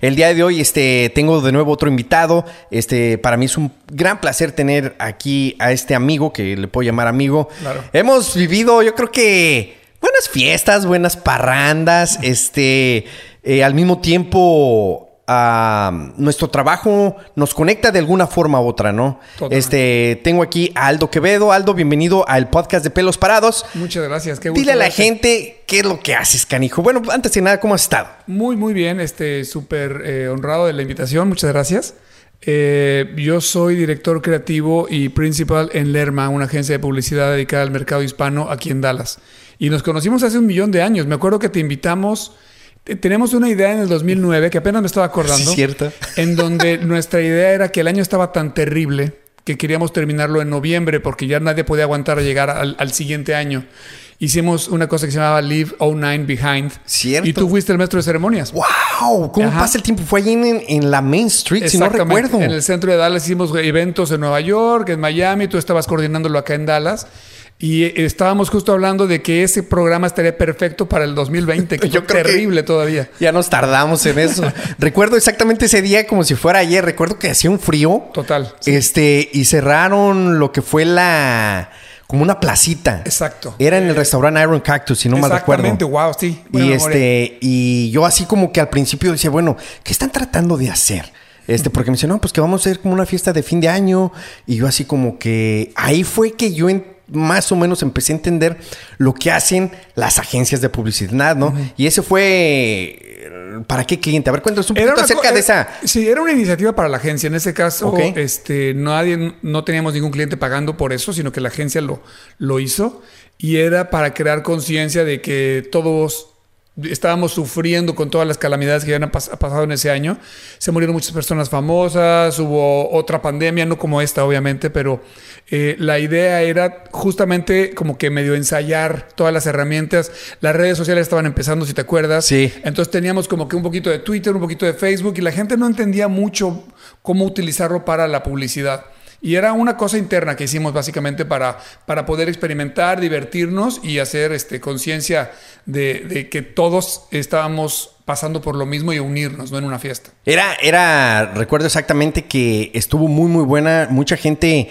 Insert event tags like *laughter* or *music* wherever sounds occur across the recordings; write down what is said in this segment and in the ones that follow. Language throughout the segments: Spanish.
El día de hoy este, tengo de nuevo otro invitado. Este, para mí es un gran placer tener aquí a este amigo, que le puedo llamar amigo. Claro. Hemos vivido, yo creo que, buenas fiestas, buenas parrandas. Este, eh, al mismo tiempo, ah, nuestro trabajo nos conecta de alguna forma u otra, ¿no? Totalmente. Este, tengo aquí a Aldo Quevedo. Aldo, bienvenido al podcast de Pelos Parados. Muchas gracias. Qué gusto Dile a la verte. gente qué es lo que haces, canijo. Bueno, antes de nada, ¿cómo has estado? Muy, muy bien. Este, súper eh, honrado de la invitación. Muchas gracias. Eh, yo soy director creativo y principal en Lerma, una agencia de publicidad dedicada al mercado hispano aquí en Dallas. Y nos conocimos hace un millón de años. Me acuerdo que te invitamos. Te- Tenemos una idea en el 2009 que apenas me estaba acordando. Sí, cierto. En donde *laughs* nuestra idea era que el año estaba tan terrible que queríamos terminarlo en noviembre porque ya nadie podía aguantar a llegar al, al siguiente año. Hicimos una cosa que se llamaba Leave 09 Behind. Cierto. Y tú fuiste el maestro de ceremonias. ¡Wow! ¿Cómo Ajá. pasa el tiempo? Fue allí en, en la Main Street, si no recuerdo. En el centro de Dallas hicimos eventos en Nueva York, en Miami, tú estabas coordinándolo acá en Dallas. Y eh, estábamos justo hablando de que ese programa estaría perfecto para el 2020, que *laughs* Yo fue creo que- terrible todavía. Ya nos tardamos en eso. *laughs* recuerdo exactamente ese día como si fuera ayer. Recuerdo que hacía un frío. Total. sí. Este, y cerraron lo que fue la. como una placita. Exacto. Era en el restaurante Iron Cactus, si no mal recuerdo. Exactamente, wow, sí. buena Y memoria. este, y yo así como que al principio decía, bueno, ¿qué están tratando de hacer? Este, porque me dice, no, pues que vamos a hacer como una fiesta de fin de año. Y yo así como que ahí fue que yo más o menos empecé a entender lo que hacen las agencias de publicidad, ¿no? Y ese fue eh, ¿para qué cliente? A ver, cuéntanos un poquito una acerca de eh, esa. Sí, era una iniciativa para la agencia. En ese caso, este, nadie, no teníamos ningún cliente pagando por eso, sino que la agencia lo, lo hizo. Y era para crear conciencia de que todos estábamos sufriendo con todas las calamidades que habían pas- pasado en ese año. Se murieron muchas personas famosas, hubo otra pandemia, no como esta, obviamente, pero eh, la idea era justamente como que medio ensayar todas las herramientas. Las redes sociales estaban empezando, si te acuerdas. Sí. Entonces teníamos como que un poquito de Twitter, un poquito de Facebook y la gente no entendía mucho cómo utilizarlo para la publicidad. Y era una cosa interna que hicimos básicamente para, para poder experimentar, divertirnos y hacer este, conciencia de, de que todos estábamos pasando por lo mismo y unirnos, no en una fiesta. Era, era, recuerdo exactamente que estuvo muy, muy buena. Mucha gente,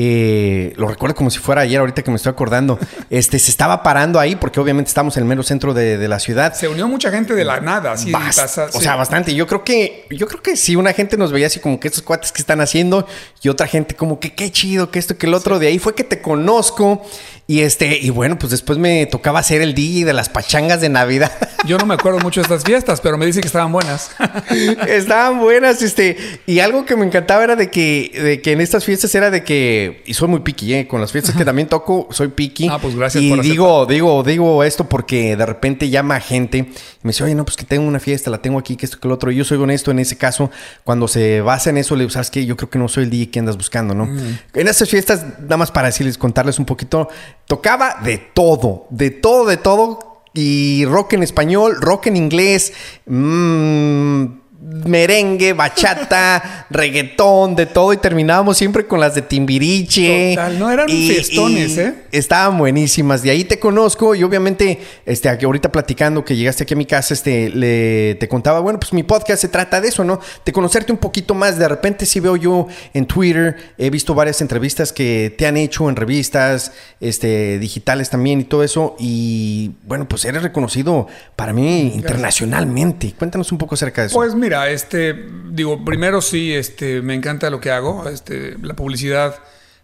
eh, lo recuerdo como si fuera ayer, ahorita que me estoy acordando, *laughs* este, se estaba parando ahí porque obviamente estamos en el mero centro de, de la ciudad. Se unió mucha gente de la nada, así Bast- pasa- o sí. sea, bastante. Yo creo que, yo creo que sí, una gente nos veía así como que estos cuates que están haciendo, y otra gente como que qué chido, que esto, que el otro. De ahí fue que te conozco. Y este, y bueno, pues después me tocaba hacer el DJ de las pachangas de Navidad. Yo no me acuerdo mucho de estas fiestas, pero me dicen que estaban buenas. *laughs* Estaban buenas, este. Y algo que me encantaba era de que, de que en estas fiestas era de que. Y soy muy piqui, ¿eh? Con las fiestas que también toco, soy piqui. Ah, pues gracias Y por aceptar. digo, digo, digo esto porque de repente llama gente y me dice, oye, no, pues que tengo una fiesta, la tengo aquí, que esto, que lo otro. Y yo soy honesto en ese caso. Cuando se basa en eso, le digo, ¿sabes qué? Yo creo que no soy el DJ que andas buscando, ¿no? Mm. En estas fiestas, nada más para decirles, contarles un poquito, tocaba de todo, de todo, de todo. Y rock en español, rock en inglés, mm, merengue, bachata, *laughs* reggaetón, de todo. Y terminábamos siempre con las de Timbiriche. Total, no, eran fiestones, ¿eh? Estaban buenísimas. De ahí te conozco y obviamente, este, aquí ahorita platicando que llegaste aquí a mi casa, este, le, te contaba, bueno, pues mi podcast se trata de eso, ¿no? De conocerte un poquito más. De repente sí veo yo en Twitter, he visto varias entrevistas que te han hecho en revistas, este, digitales también y todo eso. Y bueno, pues eres reconocido para mí internacionalmente. Cuéntanos un poco acerca de eso. Pues mira, este, digo, primero sí, este, me encanta lo que hago, este, la publicidad.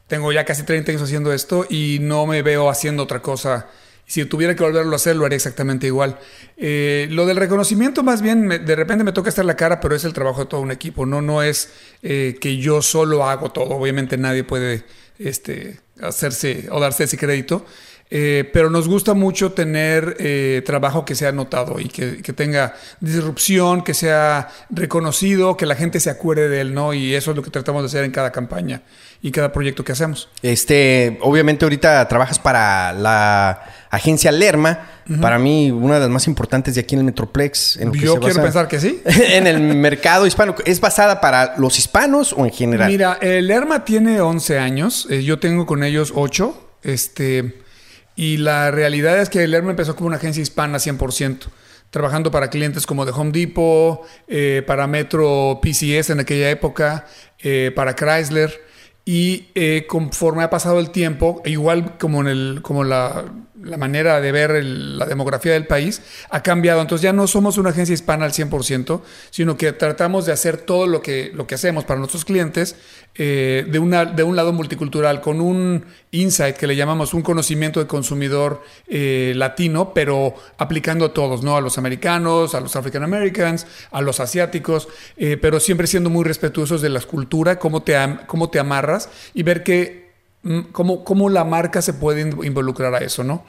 Tengo ya casi 30 años haciendo esto y no me veo haciendo otra cosa. Si tuviera que volverlo a hacer, lo haría exactamente igual. Eh, lo del reconocimiento, más bien, me- de repente me toca estar la cara, pero es el trabajo de todo un equipo. No, no es eh, que yo solo hago todo. Obviamente nadie puede este, hacerse o darse ese crédito. Eh, pero nos gusta mucho tener eh, trabajo que sea notado y que, que tenga disrupción, que sea reconocido, que la gente se acuerde de él, ¿no? Y eso es lo que tratamos de hacer en cada campaña y cada proyecto que hacemos. Este, obviamente ahorita trabajas para la agencia Lerma, para mí una de las más importantes de aquí en el Metroplex. En lo Yo quiero pensar que sí. *laughs* en el mercado hispano. ¿Es basada para los hispanos o en general? Mira, el Lerma tiene 11 años, eh, yo tengo con ellos 8, este, y la realidad es que el Lerma empezó como una agencia hispana 100%. trabajando para clientes como de Home Depot, eh, para Metro PCS en aquella época, eh, para Chrysler. Y eh, conforme ha pasado el tiempo, igual como, en el, como la, la manera de ver la demografía del país ha cambiado. Entonces ya no somos una agencia hispana al 100%, sino que tratamos de hacer todo lo que, lo que hacemos para nuestros clientes eh, de, una, de un lado multicultural, con un insight que le llamamos un conocimiento de consumidor eh, latino, pero aplicando a todos, ¿no? A los americanos, a los African Americans, a los asiáticos, eh, pero siempre siendo muy respetuosos de la cultura, cómo te, cómo te amarras y ver que cómo, cómo la marca se puede involucrar a eso, ¿no?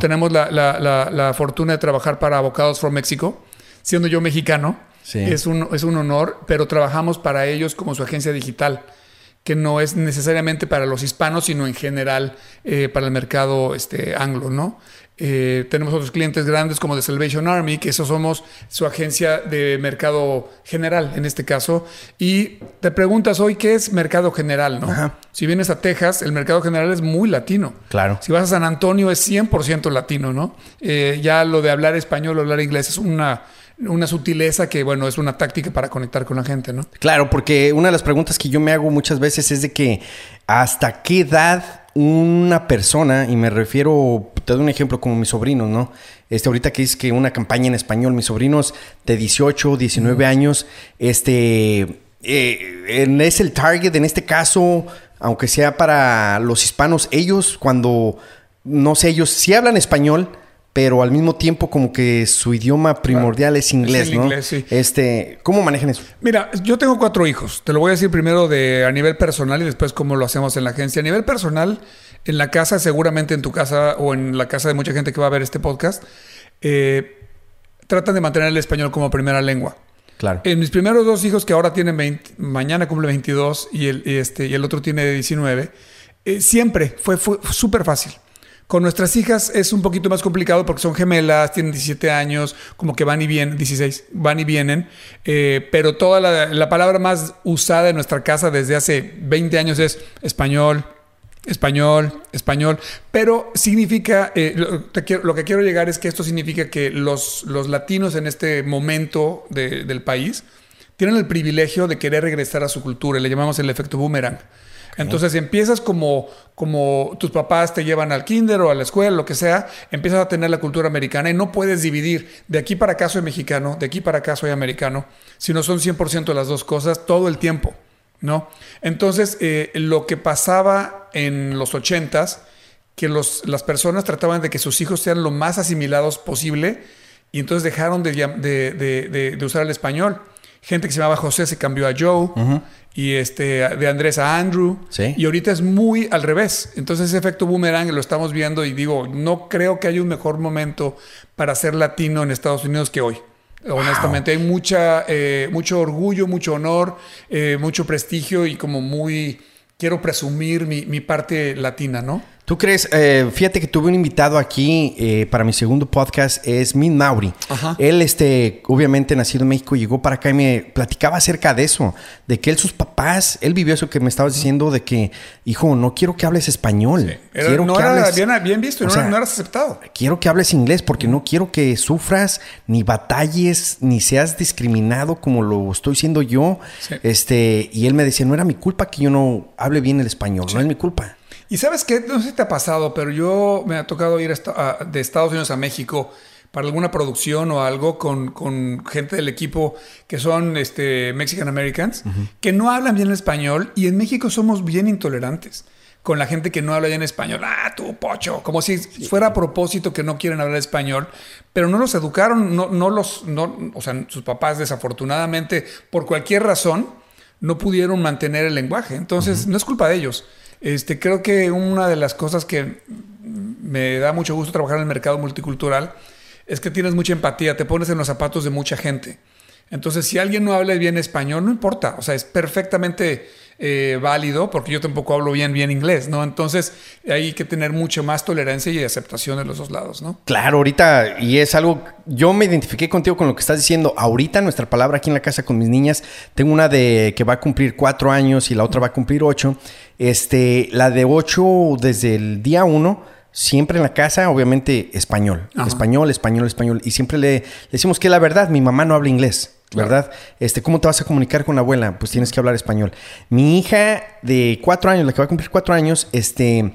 Tenemos la, la, la, fortuna de trabajar para Abocados from México, siendo yo mexicano. Es, un, es un honor, pero trabajamos para ellos como su agencia digital, que no es necesariamente para los hispanos, sino en general eh, para el mercado este, anglo, ¿no? Eh, tenemos otros clientes grandes como The Salvation Army, que eso somos su agencia de mercado general en este caso. Y te preguntas hoy qué es mercado general, ¿no? Si vienes a Texas, el mercado general es muy latino. Claro. Si vas a San Antonio es 100% latino, ¿no? Eh, ya lo de hablar español o hablar inglés es una una sutileza que, bueno, es una táctica para conectar con la gente, ¿no? Claro, porque una de las preguntas que yo me hago muchas veces es de que hasta qué edad una persona, y me refiero, te doy un ejemplo como mis sobrinos, ¿no? Este, ahorita que es que una campaña en español, mis sobrinos de 18, 19 años, este, eh, es el target en este caso, aunque sea para los hispanos, ellos cuando, no sé, ellos sí hablan español, pero al mismo tiempo como que su idioma primordial es inglés, ¿no? Inglés, sí. Este, ¿cómo manejan eso? Mira, yo tengo cuatro hijos. Te lo voy a decir primero de a nivel personal y después cómo lo hacemos en la agencia. A nivel personal, en la casa, seguramente en tu casa o en la casa de mucha gente que va a ver este podcast, eh, tratan de mantener el español como primera lengua. Claro. En mis primeros dos hijos, que ahora tienen 20, mañana cumple 22 y el, este, y el otro tiene 19, eh, siempre fue, fue súper fácil. Con nuestras hijas es un poquito más complicado porque son gemelas, tienen 17 años, como que van y vienen, 16, van y vienen, eh, pero toda la, palabra más usada en nuestra casa desde hace 20 años es español, español, español, pero significa, eh, lo, que quiero llegar es que esto significa que los, los latinos en este momento del país tienen el privilegio de querer regresar a su cultura, le llamamos el efecto boomerang. Entonces empiezas como, como tus papás te llevan al kinder o a la escuela, lo que sea, empiezas a tener la cultura americana y no puedes dividir. De aquí para acá soy mexicano, de aquí para acá soy americano, sino son 100% las dos cosas todo el tiempo, ¿no? Entonces, eh, lo que pasaba en los ochentas, que los, las personas trataban de que sus hijos sean lo más asimilados posible y entonces dejaron de, de, de usar el español gente que se llamaba José se cambió a Joe y este de Andrés a Andrew. Y ahorita es muy al revés. Entonces ese efecto boomerang lo estamos viendo y digo no creo que haya un mejor momento para ser latino en Estados Unidos que hoy. Honestamente hay mucha eh, mucho orgullo mucho honor eh, mucho prestigio y como muy quiero presumir mi, mi parte latina no ¿Tú crees? Eh, fíjate que tuve un invitado aquí eh, para mi segundo podcast, es Min Mauri. Él, este, obviamente nacido en México, llegó para acá y me platicaba acerca de eso, de que él, sus papás, él vivió eso que me estabas diciendo, de que, hijo, no quiero que hables español. quiero no era bien, visto, no, eras aceptado. Quiero que hables inglés porque no quiero que sufras, ni batalles, ni seas discriminado como lo estoy siendo yo. Este, y él me decía, no era mi culpa que yo no hable bien el español, no es mi culpa. Y sabes qué, no sé si te ha pasado, pero yo me ha tocado ir de Estados Unidos a México para alguna producción o algo con, con gente del equipo que son este, Mexican Americans, que no hablan bien español y en México somos bien intolerantes con la gente que no habla bien español. Ah, tú, pocho. Como si fuera a propósito que no quieren hablar español, pero no los educaron, no, no los, no, o sea, sus papás desafortunadamente, por cualquier razón, no pudieron mantener el lenguaje. Entonces, no es culpa de ellos. Este, creo que una de las cosas que me da mucho gusto trabajar en el mercado multicultural es que tienes mucha empatía, te pones en los zapatos de mucha gente. Entonces, si alguien no habla bien español, no importa, o sea, es perfectamente eh, válido, porque yo tampoco hablo bien, bien inglés, ¿no? Entonces, hay que tener mucho más tolerancia y aceptación de los dos lados, ¿no? Claro, ahorita, y es algo, yo me identifiqué contigo con lo que estás diciendo. Ahorita, nuestra palabra aquí en la casa con mis niñas, tengo una de que va a cumplir cuatro años y la otra va a cumplir ocho. Este, la de ocho, desde el día uno, siempre en la casa, obviamente, español. Español, español, español. Y siempre le, decimos que la verdad, mi mamá no habla inglés. ¿Verdad? Este, ¿cómo te vas a comunicar con la abuela? Pues tienes que hablar español. Mi hija de cuatro años, la que va a cumplir cuatro años, este,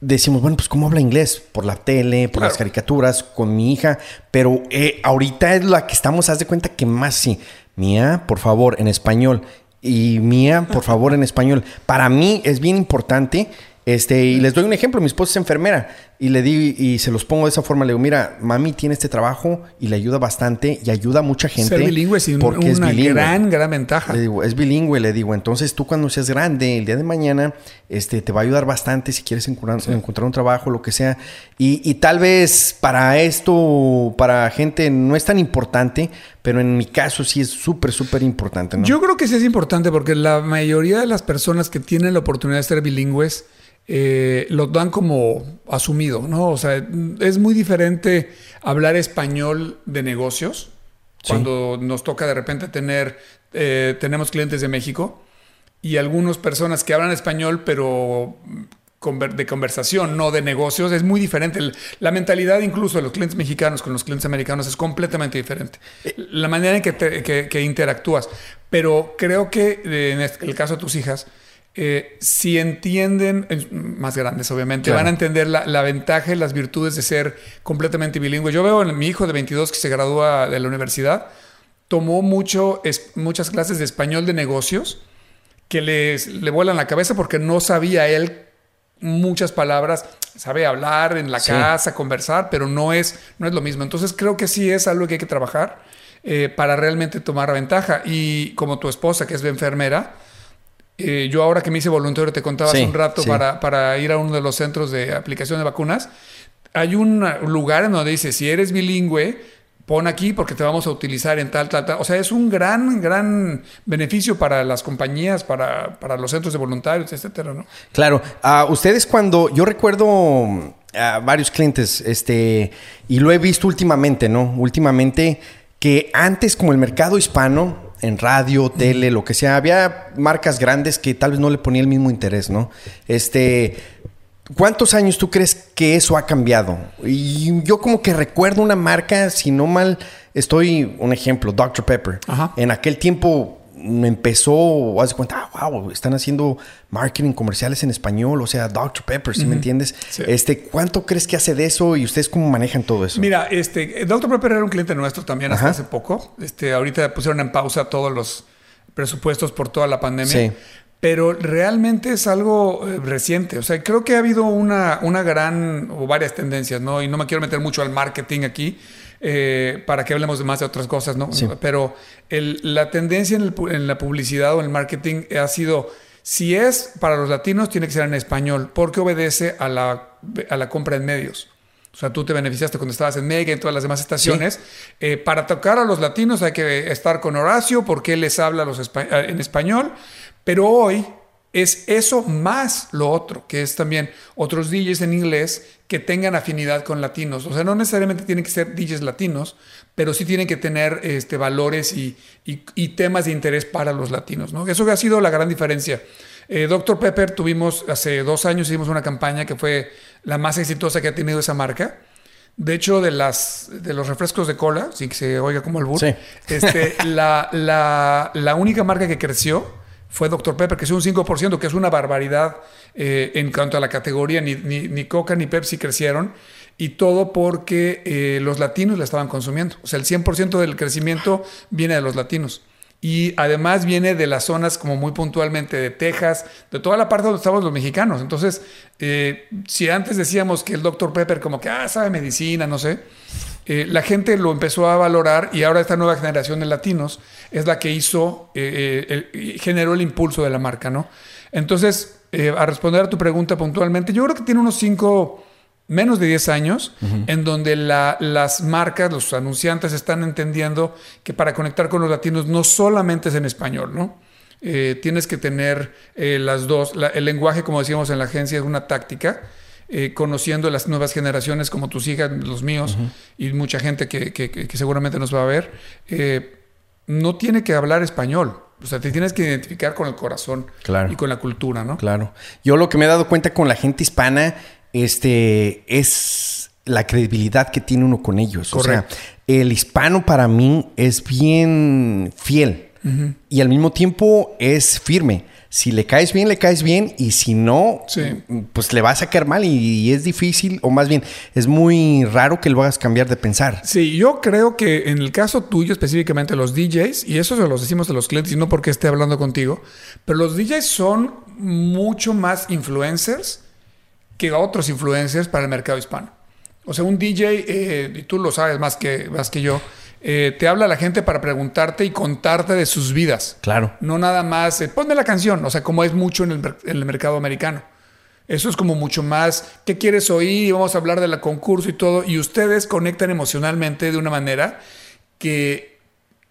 decimos, bueno, pues ¿cómo habla inglés? Por la tele, por las caricaturas, con mi hija. Pero eh, ahorita es la que estamos, haz de cuenta que más sí. Mía, por favor, en español. Y mía, por favor, en español. Para mí es bien importante este, y les doy un ejemplo, mi esposa es enfermera y le di y se los pongo de esa forma, le digo, mira, mami tiene este trabajo y le ayuda bastante y ayuda a mucha gente. Ser bilingüe es porque una gran, gran ventaja. Le digo, es bilingüe, le digo, entonces tú cuando seas grande, el día de mañana, este, te va a ayudar bastante si quieres encontrar, encontrar un trabajo, lo que sea. Y, y, tal vez para esto, para gente no es tan importante, pero en mi caso sí es súper, súper importante. ¿no? Yo creo que sí es importante porque la mayoría de las personas que tienen la oportunidad de ser bilingües, eh, lo dan como asumido, ¿no? O sea, es muy diferente hablar español de negocios cuando nos toca de repente tener, eh, tenemos clientes de México y algunas personas que hablan español, pero de conversación, no de negocios, es muy diferente. La mentalidad incluso de los clientes mexicanos con los clientes americanos es completamente diferente. La manera en que interactúas. Pero creo que eh, en el caso de tus hijas, eh, si entienden, más grandes obviamente, van a entender la, ventaja y las virtudes de ser completamente bilingüe. Yo veo a mi hijo de 22 que se gradúa de la universidad, tomó mucho, muchas clases de español de negocios que les, le vuelan la cabeza porque no sabía él muchas palabras, sabe hablar en la casa, conversar, pero no es, no es lo mismo. Entonces creo que sí es algo que hay que trabajar eh, para realmente tomar ventaja. Y como tu esposa, que es enfermera, eh, yo ahora que me hice voluntario, te contaba hace un rato para, para, ir a uno de los centros de aplicación de vacunas, hay un lugar en donde dice, si eres bilingüe, pon aquí porque te vamos a utilizar en tal, tal, tal. O sea, es un gran, gran beneficio para las compañías, para, para los centros de voluntarios, etcétera, ¿no? Claro. a ustedes cuando, yo recuerdo a varios clientes, este, y lo he visto últimamente, ¿no? Últimamente, que antes como el mercado hispano, en radio, tele, lo que sea. Había marcas grandes que tal vez no le ponía el mismo interés, ¿no? Este, ¿cuántos años tú crees que eso ha cambiado? Y yo como que recuerdo una marca, si no mal estoy, un ejemplo, Dr. Pepper. En aquel tiempo empezó, haz de cuenta, ah, wow, están haciendo marketing comerciales en español, o sea, Dr. Pepper, ¿sí me entiendes? Este, ¿cuánto crees que hace de eso y ustedes cómo manejan todo eso? Mira, este, Dr. Pepper era un cliente nuestro también hasta hace poco. Este, ahorita pusieron en pausa todos los presupuestos por toda la pandemia. Sí. Pero realmente es algo eh, reciente. O sea, creo que ha habido una, una gran o varias tendencias, ¿no? Y no me quiero meter mucho al marketing aquí, eh, para que hablemos de más de otras cosas, ¿no? Pero la tendencia en, la publicidad o en el marketing ha sido, si es para los latinos, tiene que ser en español, porque obedece a la, a la compra en medios. O sea, tú te beneficiaste cuando estabas en Mega y en todas las demás estaciones. Eh, para tocar a los latinos hay que estar con Horacio porque él les habla los en español. Pero hoy es eso más lo otro, que es también otros DJs en inglés que tengan afinidad con latinos. O sea, no necesariamente tienen que ser DJs latinos, pero sí tienen que tener este, valores y, temas de interés para los latinos. ¿no? Eso ha sido la gran diferencia. Eh, Dr. Pepper tuvimos, hace dos años hicimos una campaña que fue la más exitosa que ha tenido esa marca. De hecho, de, las, de los refrescos de cola, sin que se oiga como el burro, este, *laughs* la, la, la única marca que creció fue Dr. Pepper, que es un 5%, que es una barbaridad eh, en cuanto a la categoría. Ni, ni, Coca ni Pepsi crecieron. Y todo porque eh, los latinos la estaban consumiendo. O sea, el 100% del crecimiento viene de los latinos. Y además viene de las zonas como muy puntualmente de Texas, de toda la parte donde estamos los mexicanos. Entonces, eh, si antes decíamos que el Dr. Pepper como que, ah, sabe medicina, no sé, eh, la gente lo empezó a valorar y ahora esta nueva generación de latinos es la que hizo, eh, eh, generó el impulso de la marca, ¿no? Entonces, a responder a tu pregunta puntualmente, yo creo que tiene unos cinco, menos de 10 años, en donde las marcas, los anunciantes están entendiendo que para conectar con los latinos no solamente es en español, ¿no? tienes que tener las dos, el lenguaje, como decíamos en la agencia, es una táctica eh, conociendo las nuevas generaciones como tus hijas, los míos y mucha gente que, seguramente nos va a ver, eh, no tiene que hablar español. O sea, te tienes que identificar con el corazón y con la cultura, ¿no? Claro. Yo lo que me he dado cuenta con la gente hispana este, es la credibilidad que tiene uno con ellos. Correcto. O sea, el hispano para mí es bien fiel y al mismo tiempo es firme. Si le caes bien, le caes bien y si no, Sí. pues le vas a caer mal y, es difícil o más bien es muy raro que lo hagas cambiar de pensar. Sí, yo creo que en el caso tuyo específicamente los DJs, y eso se los decimos a los clientes y no porque esté hablando contigo, pero los DJs son mucho más influencers que otros influencers para el mercado hispano. O sea, un DJ, eh, y tú lo sabes más que, más que yo, eh, te habla a la gente para preguntarte y contarte de sus vidas. Claro. No nada más, eh, ponme la canción, o sea, como es mucho en el, mer- en el mercado americano. Eso es como mucho más, ¿qué quieres oír? Vamos a hablar de la concurso y todo. Y ustedes conectan emocionalmente de una manera que,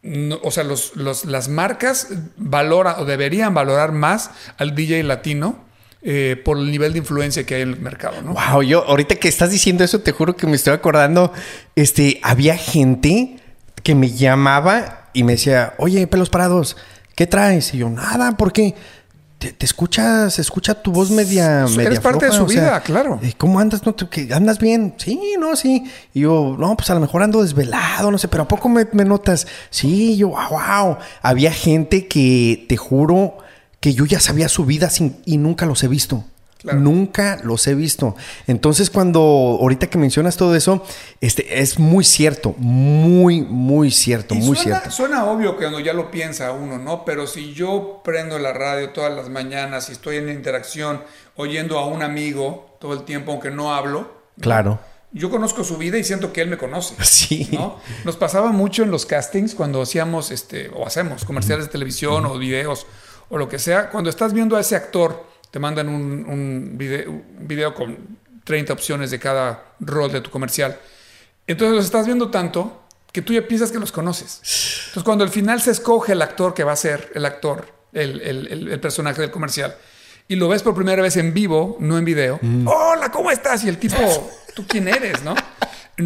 no- o sea, los, los- las marcas valoran o deberían valorar más al DJ latino eh, por el nivel de influencia que hay en el mercado, ¿no? Wow, yo ahorita que estás diciendo eso, te juro que me estoy acordando. Este, había gente que me llamaba y me decía, oye, pelos parados, ¿qué traes? Y yo, nada, ¿por qué? Te, te escuchas, se escucha tu voz media, Eres media parte de su vida, claro. eh, ¿Cómo andas? ¿No te- ¿Andas bien? Sí, no, sí. Y yo, no, pues a lo mejor ando desvelado, no sé, pero ¿a poco me, me notas? Sí, yo, wow, wow. Había gente que te juro que yo ya sabía su vida sin, y nunca los he visto. Claro. Nunca los he visto. Entonces, cuando ahorita que mencionas todo eso, este es muy cierto, muy, muy cierto, Y muy suena, cierto. suena obvio cuando ya lo piensa uno, ¿no? Pero si yo prendo la radio todas las mañanas y estoy en interacción oyendo a un amigo todo el tiempo, aunque no hablo, Claro. yo conozco su vida y siento que él me conoce. *laughs* Sí. ¿no? Nos pasaba mucho en los castings cuando hacíamos este o hacemos comerciales de televisión o videos o lo que sea. Cuando estás viendo a ese actor, te mandan un, un video, un video con 30 opciones de cada rol de tu comercial. Entonces los estás viendo tanto que tú ya piensas que los conoces. Entonces cuando al final se escoge el actor que va a ser el actor, el, el- el- el personaje del comercial, y lo ves por primera vez en vivo, no en video, hola, ¿cómo estás? Y el tipo, ¿tú quién eres? ¿No?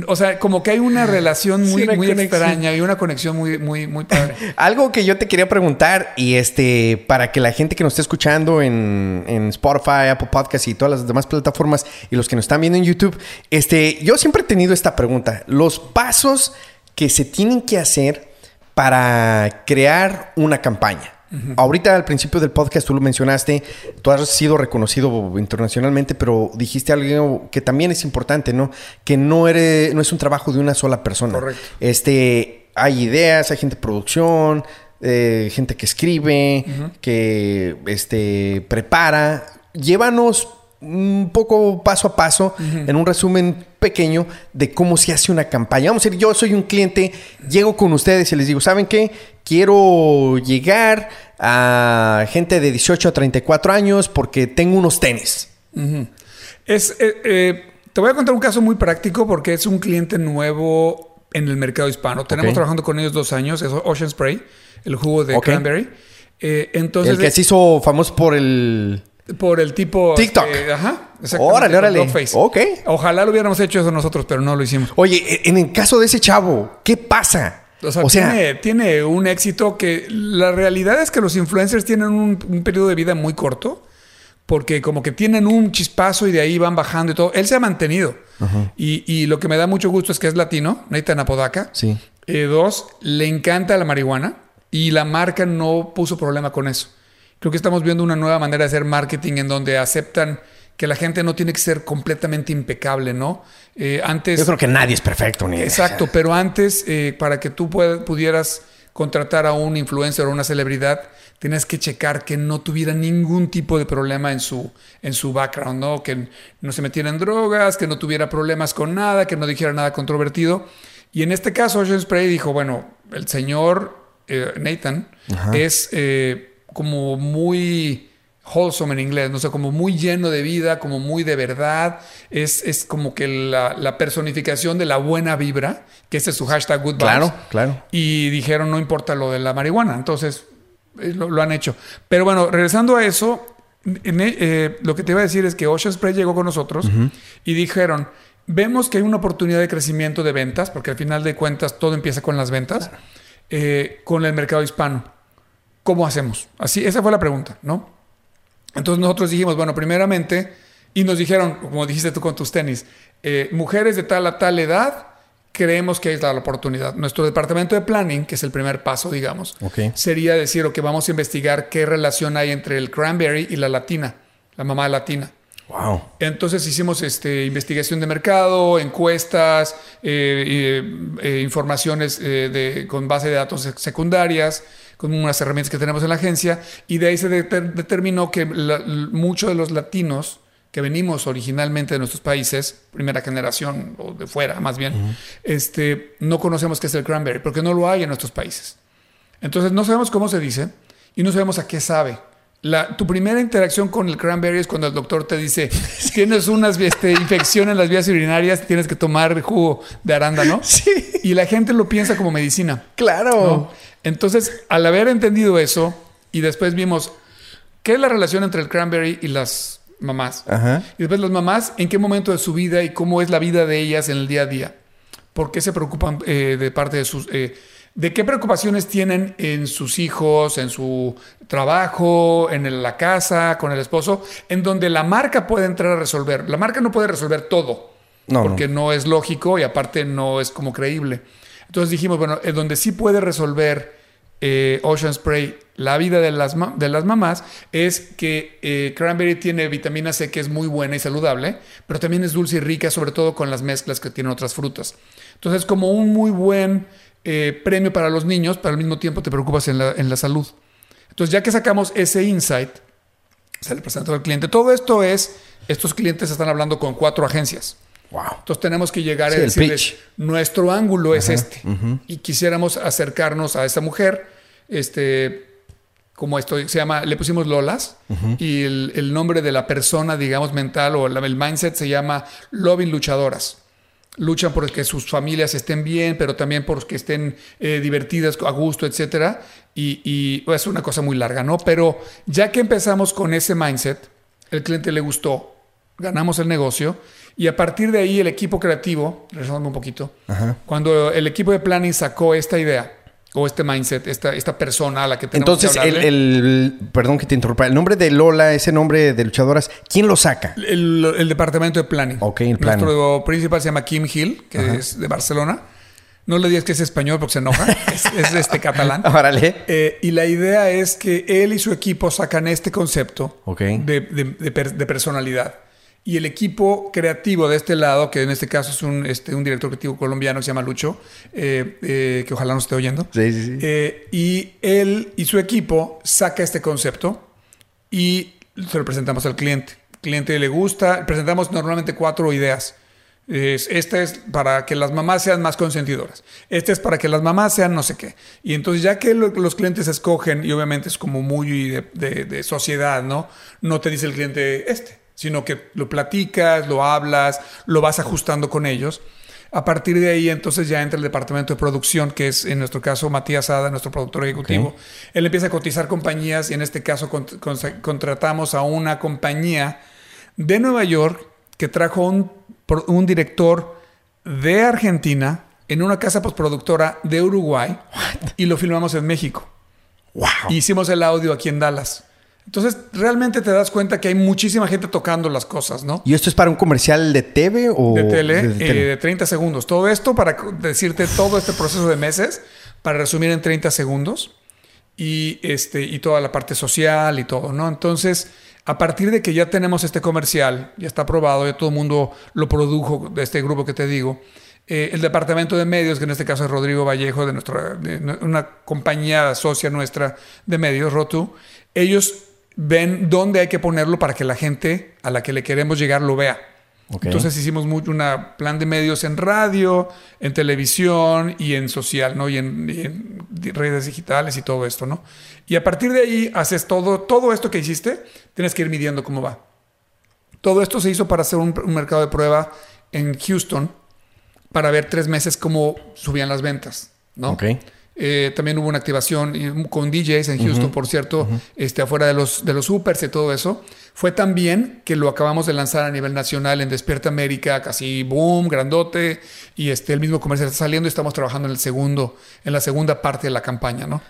O sea, como que hay una *laughs* relación muy, Sí, muy conexión. extraña y una conexión muy, muy, muy padre. *laughs* Algo que yo te quería preguntar, y este, para que la gente que nos esté escuchando en, en Spotify, Apple Podcasts y todas las demás plataformas, y los que nos están viendo en YouTube, este, yo siempre he tenido esta pregunta: los pasos que se tienen que hacer para crear una campaña. Ahorita al principio del podcast tú lo mencionaste, tú has sido reconocido internacionalmente, pero dijiste algo que también es importante, ¿no? Que no eres, no es un trabajo de una sola persona. Correcto. Este, hay ideas, hay gente de producción, eh, gente que escribe, que este, prepara. Llévanos un poco paso a paso en un resumen pequeño de cómo se hace una campaña. Vamos a decir, yo soy un cliente, llego con ustedes y les digo, ¿saben qué? Quiero llegar a gente de 18 a 34 años porque tengo unos tenis. Es, eh, eh, te voy a contar un caso muy práctico porque es un cliente nuevo en el mercado hispano. Tenemos trabajando con ellos dos años, es Ocean Spray, el jugo de cranberry. Eh, entonces, el que se hizo famoso por el... por el tipo... TikTok. eh, ajá. Órale, órale. Ok. Ojalá lo hubiéramos hecho eso nosotros, pero no lo hicimos. Oye, en el caso de ese chavo, ¿qué pasa? O sea, tiene, tiene un éxito que la realidad es que los influencers tienen un, un periodo de vida muy corto porque como que tienen un chispazo y de ahí van bajando y todo. Él se ha mantenido. y, y lo que me da mucho gusto es que es latino, Nathan Apodaca. Sí. Eh, dos, le encanta la marihuana y la marca no puso problema con eso. Creo que estamos viendo una nueva manera de hacer marketing en donde aceptan que la gente no tiene que ser completamente impecable, ¿no? Eh, antes... Yo creo que nadie es perfecto, ni Exacto, pero antes, eh, para que tú pudieras contratar a un influencer o una celebridad, tenías que checar que no tuviera ningún tipo de problema en su, en su background, ¿no? Que no se metiera en drogas, que no tuviera problemas con nada, que no dijera nada controvertido. Y en este caso, Ocean Spray dijo, bueno, el señor eh, Nathan es eh, como muy wholesome en inglés, no sé, como muy lleno de vida, como muy de verdad. Es, es como que la, la personificación de la buena vibra, que ese es su hashtag good vibes. Claro, claro. Y dijeron, no importa lo de la marihuana. Entonces, eh, lo, lo han hecho. Pero bueno, regresando a eso, en- eh, lo que te iba a decir es que Ocean Spray llegó con nosotros y dijeron, vemos que hay una oportunidad de crecimiento de ventas, porque al final de cuentas todo empieza con las ventas, eh, con el mercado hispano. ¿Cómo hacemos? Así, esa fue la pregunta, ¿no? Entonces nosotros dijimos, bueno, primeramente, Y nos dijeron, como dijiste tú con tus tenis, eh, mujeres de tal a tal edad, creemos que es la oportunidad. Nuestro departamento de planning, que es el primer paso, digamos, sería decir, ok, vamos a investigar qué relación hay entre el cranberry y la latina, la mamá latina. Wow. Entonces hicimos este, investigación de mercado, encuestas, eh, eh, eh, informaciones de, con base de datos sec- secundarias, con unas herramientas que tenemos en la agencia, y de ahí se deter- determinó que muchos de los latinos que venimos originalmente de nuestros países, primera generación o de fuera más bien, este, no conocemos qué es el cranberry, porque no lo hay en nuestros países. Entonces no sabemos cómo se dice y no sabemos a qué sabe. La, tu primera interacción con el cranberry es cuando el doctor te dice, *laughs* tienes unas este, infección en las vías urinarias, tienes que tomar jugo de arándano. *laughs* Sí. Y la gente lo piensa como medicina. Claro. ¿no? Entonces, al haber entendido eso y después vimos qué es la relación entre el cranberry y las mamás. Ajá. Y después las mamás, en qué momento de su vida y cómo es la vida de ellas en el día a día. ¿Por qué se preocupan eh, de parte de sus... eh, ¿De qué preocupaciones tienen en sus hijos, en su trabajo, en la casa, con el esposo? En donde la marca puede entrar a resolver. La marca no puede resolver todo. No, porque no. es lógico y aparte no es como creíble. Entonces dijimos, bueno, en donde sí puede resolver eh, Ocean Spray la vida de las, de las mamás es que eh, Cranberry tiene vitamina C que es muy buena y saludable, pero también es dulce y rica, sobre todo con las mezclas que tienen otras frutas. Entonces, como un muy buen eh, premio para los niños, pero al mismo tiempo te preocupas en la, en la salud. Entonces, ya que sacamos ese insight, se le presentó al cliente. Todo esto es, estos clientes están hablando con cuatro agencias. Wow. Entonces tenemos que llegar Sí, a decirles, nuestro ángulo es este. Y quisiéramos acercarnos a esa mujer, este, como esto se llama, le pusimos Lolas, y el, el nombre de la persona, digamos, mental o la- el mindset se llama Loving Luchadoras. Luchan por que sus familias estén bien, pero también por que estén eh, divertidas, a gusto, etcétera. Y, y es una cosa muy larga, ¿no? Pero ya que empezamos con ese mindset, el cliente le gustó, ganamos el negocio y a partir de ahí el equipo creativo, regresando un poquito, cuando el equipo de planning sacó esta idea o este mindset, esta, esta persona a la que tenemos Entonces, que el, hablarle, el- Perdón que te interrumpa. El nombre de Lola, ese nombre de luchadoras, ¿quién lo saca? el, el departamento de planning. Ok, el planning. Nuestro principal se llama Kim Hill, que es de Barcelona. No le digas que es español porque se enoja, *laughs* es, es este catalán. *laughs* Órale. Eh, y la idea es que él y su equipo sacan este concepto Ok. de, de- de per- de personalidad. Y el equipo creativo de este lado, que en este caso es un, este, un director creativo colombiano que se llama Lucho, eh, eh, que ojalá nos esté oyendo. Sí, sí, sí. Eh, y él y su equipo saca este concepto y se lo presentamos al cliente. El cliente le gusta, presentamos normalmente cuatro ideas. Es, esta es para que las mamás sean más consentidoras. Esta es para que las mamás sean no sé qué. Y entonces ya que lo- los clientes escogen, y obviamente es como muy de, de- de sociedad, ¿no? No te dice el cliente este, sino que lo platicas, lo hablas, lo vas ajustando con ellos. A partir de ahí, entonces ya entra el departamento de producción, que es en nuestro caso Matías Ada, nuestro productor ejecutivo. Él empieza a cotizar compañías y en este caso con- con- contratamos a una compañía de Nueva York que trajo un, director de Argentina en una casa postproductora de Uruguay y lo filmamos en México. Wow. Hicimos el audio aquí en Dallas. Entonces, realmente te das cuenta que hay muchísima gente tocando las cosas, ¿no? ¿Y esto es para un comercial de TV o de tele, de eh, tele? de 30 segundos. Todo esto para decirte todo este proceso de meses, para resumir en 30 segundos y, este, y toda la parte social y todo, ¿no? Entonces, a partir de que ya tenemos este comercial, ya está aprobado, ya todo el mundo lo produjo de este grupo que te digo, eh, el departamento de medios, que en este caso es Rodrigo Vallejo, de, nuestra, de una compañía socia nuestra de medios, Rotu, ellos ven dónde hay que ponerlo para que la gente a la que le queremos llegar lo vea. Entonces hicimos mucho una plan de medios en radio, en televisión y en social, ¿no? Y en, y en di- redes digitales y todo esto, ¿no? Y a partir de ahí haces todo, todo esto que hiciste, tienes que ir midiendo cómo va. Todo esto se hizo para hacer un, un mercado de prueba en Houston para ver tres meses cómo subían las ventas, ¿no? Eh, también hubo una activación eh, con DJs en Houston, por cierto, este, afuera de los, de los supers y todo eso. Fue tan bien que lo acabamos de lanzar a nivel nacional en Despierta América, casi boom, grandote. Y este, el mismo comercial está saliendo y estamos trabajando en el segundo, en la segunda parte de la campaña, ¿no?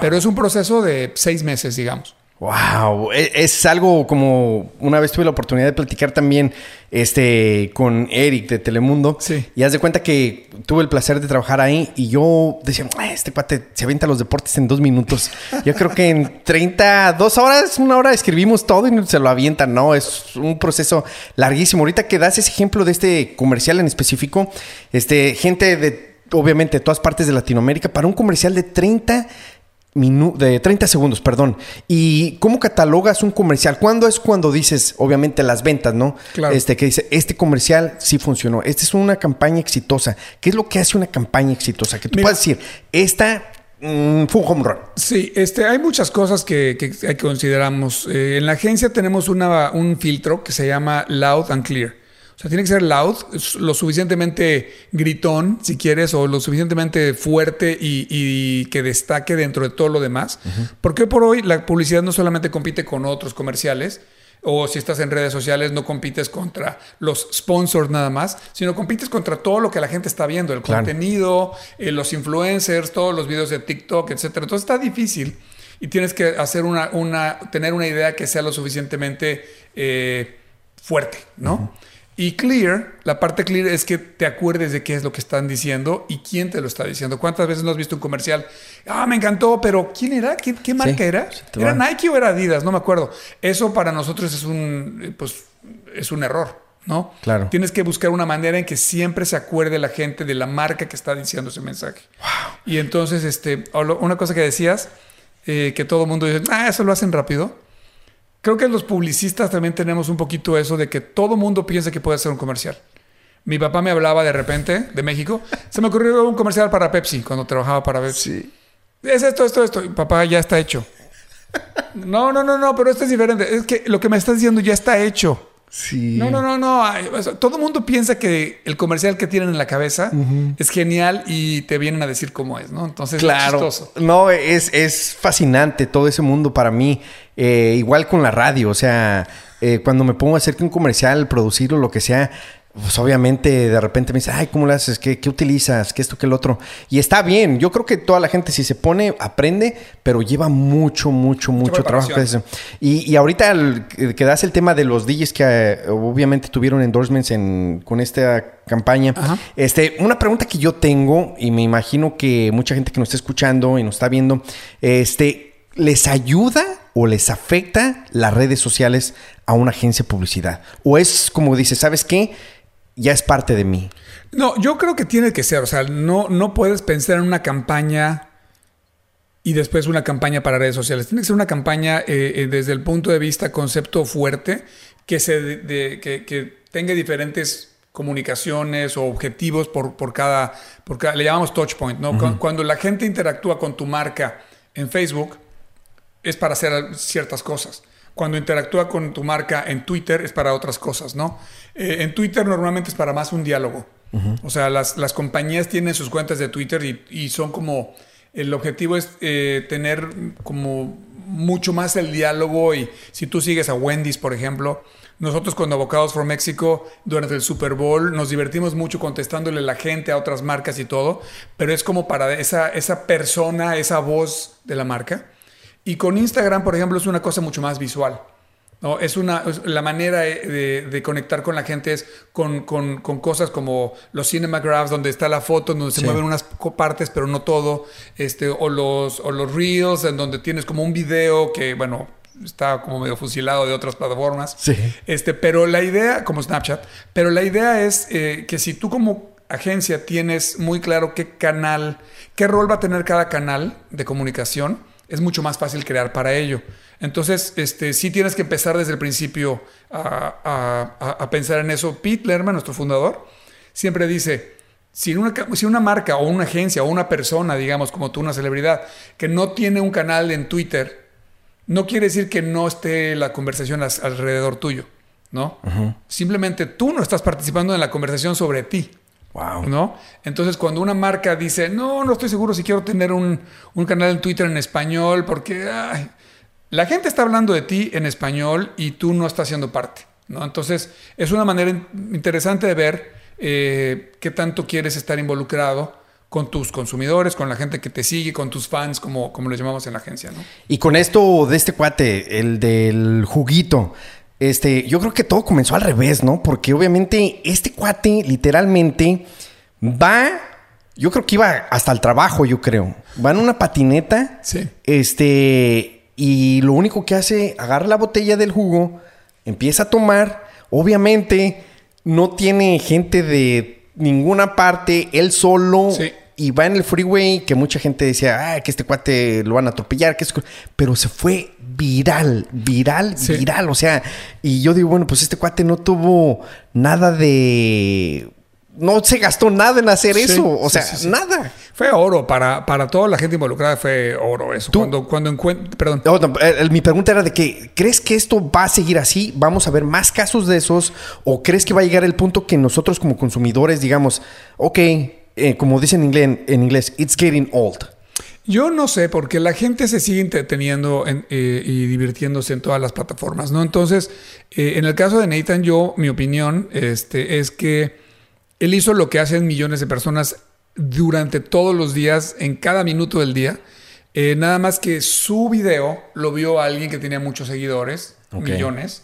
Pero es un proceso de seis meses, digamos. Wow, e, es algo como una vez tuve la oportunidad de platicar también este con Eric de Telemundo. Sí. Y haz de cuenta que tuve el placer de trabajar ahí y yo decía, "Ah, este cuate se avienta los deportes en dos minutos. *laughs* Yo creo que en 30, dos horas, una hora escribimos todo y se lo avientan. No, es un proceso larguísimo. Ahorita que das ese ejemplo de este comercial en específico, este, gente de obviamente de todas partes de Latinoamérica para un comercial de 30 minu- de 30 segundos, perdón. ¿Y cómo catalogas un comercial? ¿Cuándo es cuando dices, obviamente, las ventas, ¿no? Claro. Este que dice, este comercial sí funcionó. Esta es una campaña exitosa. ¿Qué es lo que hace una campaña exitosa? Que tú Mira. puedes decir, esta mm, fue un home run. Sí, este, hay muchas cosas que, que- que consideramos. Eh, en la agencia tenemos una- un filtro que se llama loud and clear. O sea, tiene que ser loud, lo suficientemente gritón, si quieres, o lo suficientemente fuerte y, y que destaque dentro de todo lo demás. Porque hoy por hoy la publicidad no solamente compite con otros comerciales, o si estás en redes sociales no compites contra los sponsors nada más, sino compites contra todo lo que la gente está viendo, el Claro. contenido, eh, los influencers, todos los videos de TikTok, etcétera. Entonces está difícil y tienes que hacer una, una tener una idea que sea lo suficientemente eh, fuerte, ¿no? Y clear, la parte clear es que te acuerdes de qué es lo que están diciendo y quién te lo está diciendo. ¿Cuántas veces no has visto un comercial? Ah, me encantó, pero ¿quién era? ¿Qué, qué marca era? ¿Era. Nike o era Adidas? No me acuerdo. Eso para nosotros es un, eh, pues, es un error, ¿no? Claro. Tienes que buscar una manera en que siempre se acuerde la gente de la marca que está diciendo ese mensaje. Y entonces, este, una cosa que decías, eh, que todo el mundo dice, ah, eso lo hacen rápido. Creo que los publicistas también tenemos un poquito eso de que todo mundo piensa que puede hacer un comercial. Mi papá me hablaba de repente de México. Se me ocurrió un comercial para Pepsi cuando trabajaba para Pepsi. Es esto, esto, esto. Y, Papá, ya está hecho. No, no, no, no, pero esto es diferente. Es que lo que me estás diciendo ya está hecho. Sí. No, no, no, no. Todo el mundo piensa que el comercial que tienen en la cabeza es genial y te vienen a decir cómo es, ¿no? Entonces Claro. es chistoso. No, es, es fascinante todo ese mundo para mí. Eh, igual con la radio. O sea, eh, cuando me pongo a hacer que un comercial, producirlo, lo que sea. Pues obviamente de repente me dice, ay, ¿cómo lo haces? ¿Qué, qué utilizas? ¿Qué esto, qué el otro? Y está bien. Yo creo que toda la gente si se pone, aprende, pero lleva mucho, mucho, mucho trabajo. Y, y ahorita el- que das el tema de los DJs que eh, obviamente tuvieron endorsements en, con esta campaña. Ajá. Este, una pregunta que yo tengo, y me imagino que mucha gente que nos está escuchando y nos está viendo, este, ¿les ayuda o les afecta las redes sociales a una agencia de publicidad? O es como dice, ¿sabes qué? Ya es parte de mí. No, yo creo que tiene que ser. O sea, no, no puedes pensar en una campaña y después una campaña para redes sociales. Tiene que ser una campaña eh, eh, desde el punto de vista concepto fuerte que, se de- de- que, que tenga diferentes comunicaciones o objetivos por, por, cada, por cada- Le llamamos touch point, ¿no? Cu- Cuando la gente interactúa con tu marca en Facebook, es para hacer ciertas cosas. Cuando interactúa con tu marca en Twitter es para otras cosas, ¿no? Eh, en Twitter normalmente es para más un diálogo. O sea, las, las compañías tienen sus cuentas de Twitter y, y son como... El objetivo es eh, tener como mucho más el diálogo y si tú sigues a Wendy's, por ejemplo, nosotros con Avocados for Mexico durante el Super Bowl nos divertimos mucho contestándole a la gente a otras marcas y todo, pero es como para esa, esa persona, esa voz de la marca. Y con Instagram, por ejemplo, es una cosa mucho más visual. ¿No? Es una, es- la manera de, de conectar con la gente es con, con- con cosas como los cinemagraphs, donde está la foto, donde se Sí. mueven unas partes, pero no todo. Este, o, los, o los reels, en donde tienes como un video que, bueno, está como medio fusilado de otras plataformas. Sí. Este, pero la idea, como Snapchat, pero la idea es eh, que si tú como agencia tienes muy claro qué canal, qué rol va a tener cada canal de comunicación, es mucho más fácil crear para ello. Entonces, este, sí tienes que empezar desde el principio a, a- a- a pensar en eso. Pete Lerman, nuestro fundador, siempre dice, si una, ca- si una marca o una agencia o una persona, digamos, como tú, una celebridad, que no tiene un canal en Twitter, no quiere decir que no esté la conversación as- alrededor tuyo, ¿no? Simplemente tú no estás participando en la conversación sobre ti, Wow. ¿no? Entonces, cuando una marca dice, no, no estoy seguro si quiero tener un, un canal en Twitter en español, porque ay, la gente está hablando de ti en español y tú no estás siendo parte, ¿no? Entonces, es una manera in- interesante de ver eh, qué tanto quieres estar involucrado con tus consumidores, con la gente que te sigue, con tus fans, como, como les llamamos en la agencia, ¿no? Y con esto de este cuate, el del juguito, este, yo creo que todo comenzó al revés, ¿no? Porque obviamente este cuate literalmente va, yo creo que iba hasta el trabajo, yo creo. Va en una patineta. Sí. Este, y lo único que hace, agarra la botella del jugo, empieza a tomar. Obviamente no tiene gente de ninguna parte, él solo. Sí. Y va en el freeway que mucha gente decía, ah, que este cuate lo van a atropellar, que es... pero se fue viral, viral, Sí. viral. O sea, y yo digo, bueno, pues este cuate no tuvo nada de. No se gastó nada en hacer Sí, eso. O sea, sí, sí. nada. Fue oro para, para toda la gente involucrada, fue oro eso. Tú- Cuando, cuando encuent- perdón. No, no, mi pregunta era de que, ¿crees que esto va a seguir así? ¿Vamos a ver más casos de esos? ¿O crees que va a llegar el punto que nosotros como consumidores digamos, ok, eh, como dicen en inglés, en inglés, it's getting old? Yo no sé, porque la gente se sigue entreteniendo en- eh, y divirtiéndose en todas las plataformas, ¿no? Entonces, eh, en el caso de Nathan, yo, mi opinión este, es que él hizo lo que hacen millones de personas durante todos los días, en cada minuto del día. Eh, nada más que su video lo vio alguien que tenía muchos seguidores, millones,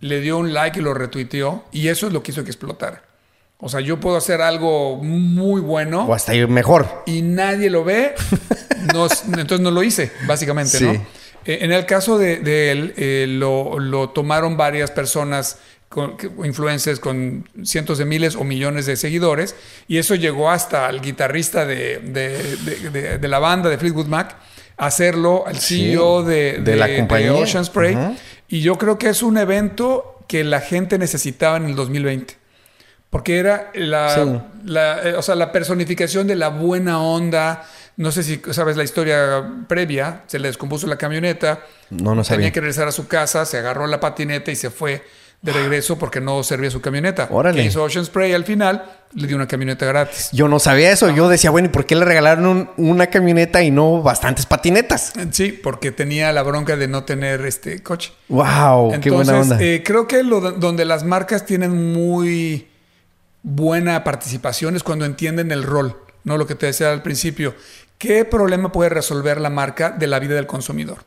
le dio un like y lo retuiteó, y eso es lo que hizo que explotara. O sea, yo puedo hacer algo muy bueno O hasta ir mejor. y nadie lo ve, *laughs* no- entonces no lo hice, básicamente, ¿no? Sí. Eh, en el caso de, de él, eh, lo, lo tomaron varias personas, con, influencers con cientos de miles o millones de seguidores, y eso llegó hasta el guitarrista de, de- de- la banda de Fleetwood Mac, a hacerlo, al Sí, CEO de, de la compañía. Ocean Spray, y yo creo que es un evento que la gente necesitaba en el 2020. Porque era la, Sí. la, eh, o sea, la personificación de la buena onda. No sé si sabes la historia previa. Se le descompuso la camioneta. No, no sabía. Tenía que regresar a su casa. Se agarró la patineta y se fue de regreso porque no servía su camioneta. Órale. Que hizo Ocean Spray al final. Le dio una camioneta gratis. Yo no sabía eso. Yo decía, bueno, ¿y por qué le regalaron un- una camioneta y no bastantes patinetas? Sí, porque tenía la bronca de no tener este coche. ¡Wow! ¡Qué buena Entonces, onda! eh, creo que lo, donde las marcas tienen muy buena participación es cuando entienden el rol, no lo que te decía al principio. ¿Qué problema puede resolver la marca de la vida del consumidor?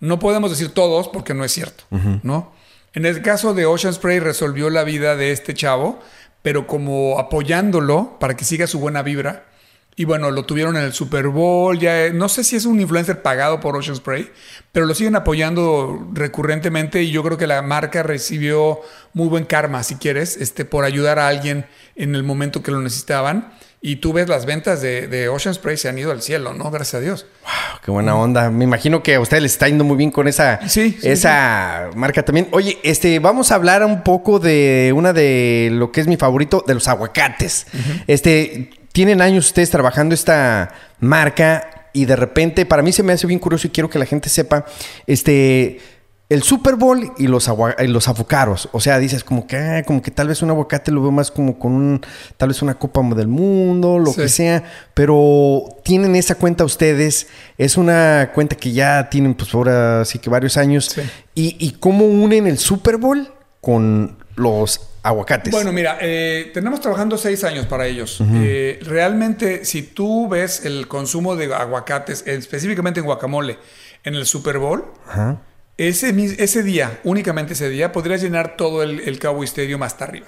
No podemos decir todos porque no es cierto, ¿no? En el caso de Ocean Spray resolvió la vida de este chavo, pero como apoyándolo para que siga su buena vibra. Y bueno, lo tuvieron en el Super Bowl. Ya, eh, no sé si es un influencer pagado por Ocean Spray, pero lo siguen apoyando recurrentemente. Y yo creo que la marca recibió muy buen karma, si quieres, este, por ayudar a alguien en el momento que lo necesitaban. Y tú ves las ventas de, de Ocean Spray se han ido al cielo, ¿no? Gracias a Dios. Wow, ¡Qué buena onda! Me imagino que a ustedes les está yendo muy bien con esa, Sí, sí, esa marca también. Oye, este, vamos a hablar un poco de una de lo que es mi favorito, de los aguacates. Este, tienen años ustedes trabajando esta marca y de repente, para mí se me hace bien curioso y quiero que la gente sepa, este, el Super Bowl y los, y los. O sea, dices como que, ah, como que tal vez un aguacate lo veo más como con un, tal vez una copa del mundo, lo Sí. que sea, pero tienen esa cuenta ustedes. Es una cuenta que ya tienen, pues ahora sí que varios años. Sí. Y, y cómo unen el Super Bowl con los aguacates. Bueno, mira, eh, tenemos trabajando seis años para ellos. Eh, realmente, si tú ves el consumo de aguacates, específicamente en guacamole, en el Super Bowl, Ajá. Ese, ese día, únicamente ese día, podrías llenar todo el, el Cowboy Stadium hasta arriba.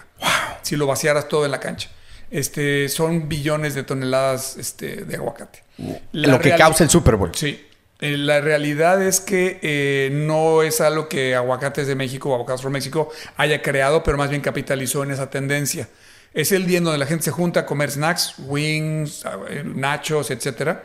Si lo vaciaras todo en la cancha. Este, son billones de toneladas este, de aguacate. La lo que causa el Super Bowl. Sí. Eh, la realidad es que eh, no es algo que Aguacates de México o Aguacates for México haya creado, pero más bien capitalizó en esa tendencia. Es el día en donde la gente se junta a comer snacks, wings, eh, nachos, etcétera.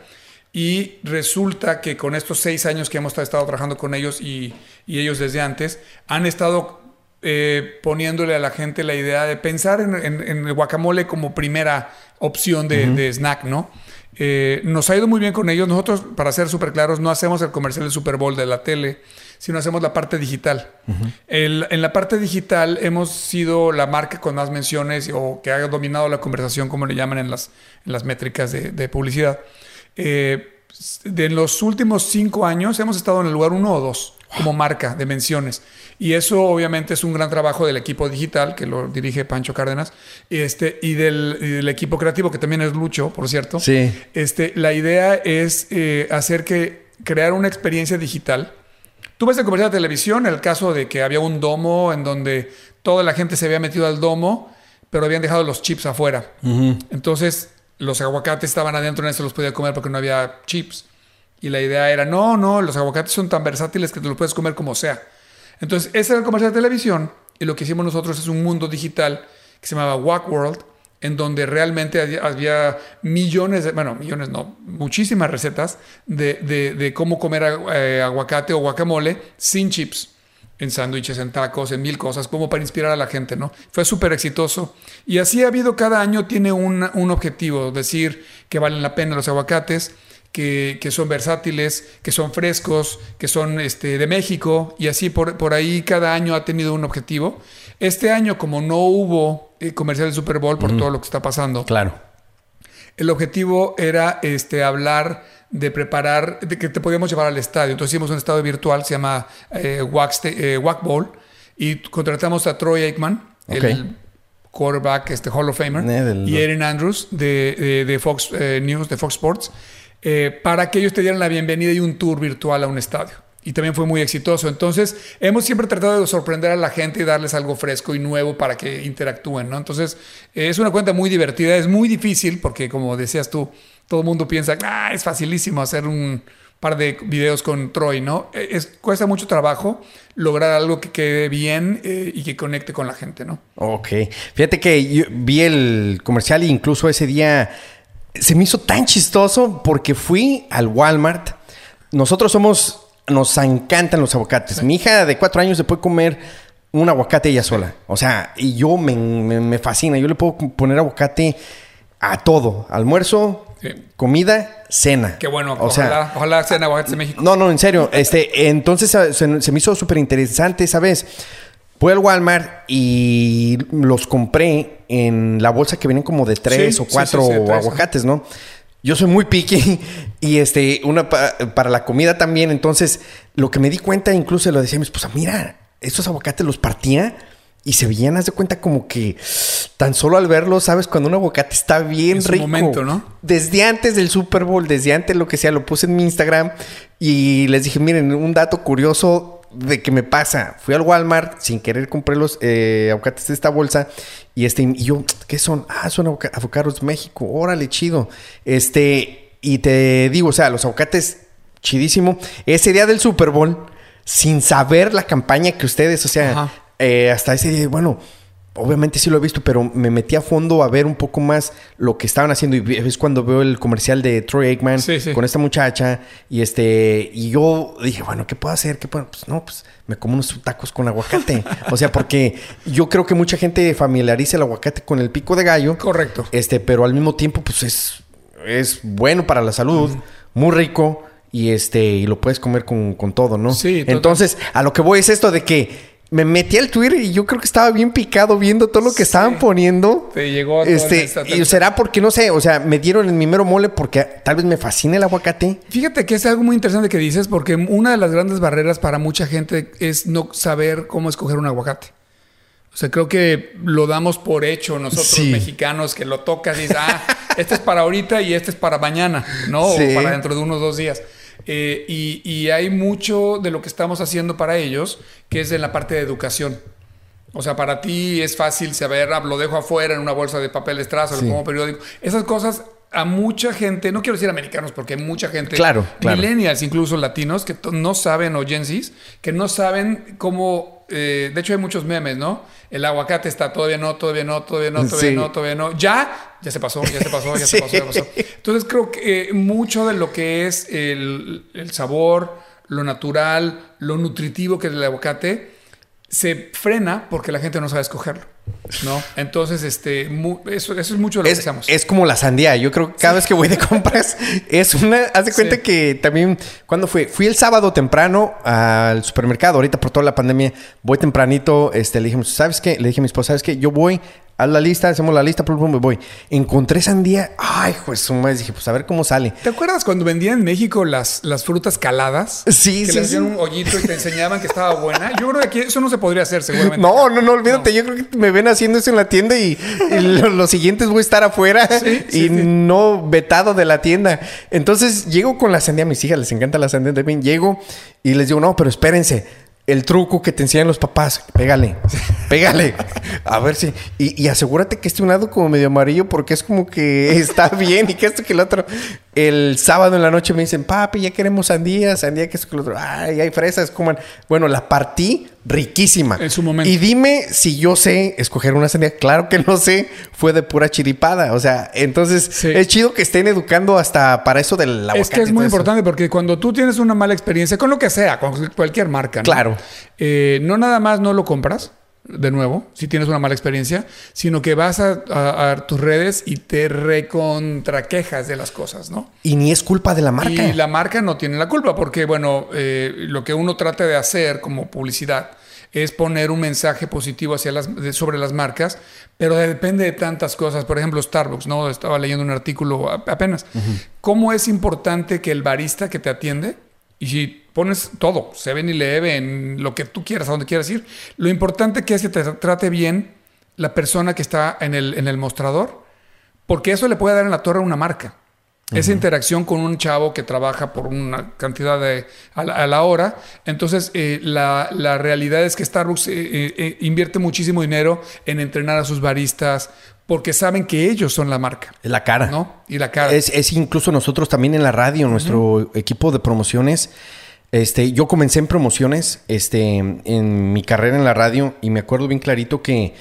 Y resulta que con estos seis años que hemos estado trabajando con ellos y, y ellos desde antes, han estado eh, poniéndole a la gente la idea de pensar en, en- en el guacamole como primera opción de, de snack, ¿no? Eh, nos ha ido muy bien con ellos. Nosotros, para ser súper claros, no hacemos el comercial del Super Bowl de la tele, sino hacemos la parte digital. El- en la parte digital hemos sido la marca con más menciones o que ha dominado la conversación, como le llaman en las, en las métricas de, de publicidad. Eh, de los últimos cinco años hemos estado en el lugar uno o dos como marca de menciones. Y eso obviamente es un gran trabajo del equipo digital que lo dirige Pancho Cárdenas este, y, del, equipo creativo que también es Lucho, por cierto. Sí. Este, la idea es eh, hacer que crear una experiencia digital. Tú ves el comercial de televisión, el caso de que había un domo en donde toda la gente se había metido al domo, pero habían dejado los chips afuera. Entonces los aguacates estaban adentro, no se los podía comer porque no había chips. Y la idea era, no, no, los aguacates son tan versátiles que te los puedes comer como sea. Entonces, ese era el comercial de televisión. Y lo que hicimos nosotros es un mundo digital que se llamaba Wack World, en donde realmente había millones, de, bueno, millones no, muchísimas recetas de, de, cómo comer eh, aguacate o guacamole sin chips en sándwiches, en tacos, en mil cosas, como para inspirar a la gente, ¿no? Fue súper exitoso. Y así ha habido cada año, tiene un, un objetivo, decir que valen la pena los aguacates, que, que, son versátiles, que son frescos, que son este, de México, y así por, por ahí cada año ha tenido un objetivo. Este año, como no hubo eh, comercial de Super Bowl por todo lo que está pasando, claro. el objetivo era este, hablar de preparar, de que te podíamos llevar al estadio. Entonces hicimos un estadio virtual, se llama eh, eh Bowl, y contratamos a Troy Aikman, el quarterback, este Hall of Famer, eh, y Erin Andrews de, de, Fox eh, News, de Fox Sports, para que ellos te dieran la bienvenida y un tour virtual a un estadio y también fue muy exitoso. Entonces, hemos siempre tratado de sorprender a la gente y darles algo fresco y nuevo para que interactúen, ¿no? Entonces, es una cuenta muy divertida, es muy difícil porque, como decías tú, todo el mundo piensa, ah, es facilísimo hacer un par de videos con Troy, ¿no? E, es, cuesta mucho trabajo lograr algo que quede bien eh, y que conecte con la gente, ¿no? Ok. Fíjate que yo vi el comercial e incluso ese día se me hizo tan chistoso porque fui al Walmart. Nosotros somos nos encantan los aguacates. Mi hija de cuatro años se puede comer un aguacate ella sola. O sea, y yo me, fascina. Yo le puedo poner aguacate a todo. Almuerzo, comida, cena. Qué bueno. O ojalá, sea, ojalá cena aguacates de México. No, no, en serio. este, entonces se, me hizo súper interesante, ¿sabes? Fui al Walmart y los compré en la bolsa que vienen como de tres o cuatro aguacates, ¿no? yo soy muy picky *laughs* y este, una para la comida también. Entonces, lo que me di cuenta, incluso lo decía mi esposa, mira, estos aguacates los partía y se veían, haz de cuenta, como que tan solo al verlo, sabes, cuando un aguacate está bien en rico. momento, ¿no? Desde antes del Super Bowl, desde antes lo que sea, lo puse en mi Instagram y les dije, miren, un dato curioso de que me pasa. Fui al Walmart, sin querer compré los eh, aguacates de esta bolsa. Y este, y yo, ¿qué son? Ah, son avocados México. Órale, chido. Este, y te digo, o sea, los aguacates, chidísimo. Ese día del Super Bowl, sin saber la campaña que ustedes, o sea, eh, hasta ese día, bueno, obviamente sí lo he visto, pero me metí a fondo a ver un poco más lo que estaban haciendo. Y es cuando veo el comercial de Troy Aikman con esta muchacha. Y este, y yo dije, bueno, ¿qué puedo hacer? ¿Qué puedo? Pues no, pues me como unos tacos con aguacate. *laughs* o sea, porque yo creo que mucha gente familiariza el aguacate con el pico de gallo. Correcto. Este, pero al mismo tiempo, pues es, es bueno para la salud, muy rico. Y este, y lo puedes comer con, con todo, ¿no? Sí. Entonces, a lo que voy es esto de que me metí al Twitter y yo creo que estaba bien picado viendo todo lo que estaban poniendo. Te llegó a este Y será porque no sé, o sea, me dieron el mi mero mole porque tal vez me fascina el aguacate. Fíjate que es algo muy interesante que dices porque una de las grandes barreras para mucha gente es no saber cómo escoger un aguacate. O sea, creo que lo damos por hecho nosotros mexicanos que lo tocas y dices, ah, este es para ahorita y este es para mañana, ¿no? O para dentro de unos dos días. Eh, y, hay mucho de lo que estamos haciendo para ellos que es en la parte de educación. O sea, para ti es fácil saber, ah, lo dejo afuera en una bolsa de papel estrazo, lo pongo periódico. Esas cosas a mucha gente, no quiero decir americanos porque hay mucha gente, claro, millennials, incluso latinos, que no saben, o Gen que no saben cómo, eh, de hecho hay muchos memes, ¿no? El aguacate está todavía no, todavía no, todavía no, todavía no, todavía no. Ya, ya se pasó, ya se pasó, ya se *laughs* pasó, ya pasó. Entonces creo que eh, mucho de lo que es el, el sabor, lo natural, lo nutritivo que es el aguacate, se frena porque la gente no sabe escogerlo. ¿No? Entonces, este, eso, eso, es mucho de lo es, que hacemos. Es como la sandía. Yo creo que cada vez que voy de compras *laughs* es una. Haz de cuenta que también. cuando fui? Fui el sábado temprano al supermercado. Ahorita por toda la pandemia voy tempranito. Este, le dije, ¿sabes qué? Le dije a mi esposa, ¿sabes qué? Yo voy haz la lista, hacemos la lista, plum, me voy. Encontré sandía, ay, pues su madre, dije, pues a ver cómo sale. ¿Te acuerdas cuando vendían en México las, las frutas caladas? Sí, que sí, le hacían sí. un hoyito y te enseñaban que estaba buena. Yo creo que aquí eso no se podría hacer, seguramente. No, no, no, olvídate. Yo creo que me ven haciendo eso en la tienda y, y lo, lo siguiente es voy a estar afuera sí, y sí. no vetado de la tienda. Entonces llego con la sandía, a mis hijas les encanta la sandía también. Llego y les digo, no, pero espérense. El truco que te enseñan los papás, pégale, pégale. A ver si. Y, asegúrate que esté un lado como medio amarillo porque es como que está bien y que esto que el otro. El sábado en la noche me dicen, papi, ya queremos sandía, sandía que esto que el otro. Ay, hay fresas, coman. Bueno, la partí riquísima. En su momento. Y dime si yo sé escoger una sandía. Claro que no sé, fue de pura chiripada. O sea, entonces Sí. es chido que estén educando hasta para eso del aguacate. Es que es muy eso. importante porque cuando tú tienes una mala experiencia con lo que sea, con cualquier marca, ¿no? Claro. Eh, no nada más no lo compras, de nuevo, si tienes una mala experiencia, sino que vas a, a- a tus redes y te recontraquejas de las cosas, ¿no? Y ni es culpa de la marca. Y la marca no tiene la culpa porque, bueno, eh, lo que uno trata de hacer como publicidad es poner un mensaje positivo hacia las, sobre las marcas, pero depende de tantas cosas. Por ejemplo, Starbucks, ¿no? Estaba leyendo un artículo apenas. ¿Cómo es importante que el barista que te atiende, y si pones todo, 7-Eleven, lo que tú quieras, a donde quieras ir, lo importante que es que te trate bien la persona que está en el, en el mostrador, porque eso le puede dar en la torre a una marca. Esa interacción con un chavo que trabaja por una cantidad de a la, a la hora. Entonces, eh, la, la realidad es que Starbucks eh, eh, eh, invierte muchísimo dinero en entrenar a sus baristas porque saben que ellos son la marca, Es la cara. ¿no? Y la cara. Es, es incluso nosotros también en la radio, nuestro equipo de promociones. Este, yo comencé en promociones este, en mi carrera en la radio y me acuerdo bien clarito que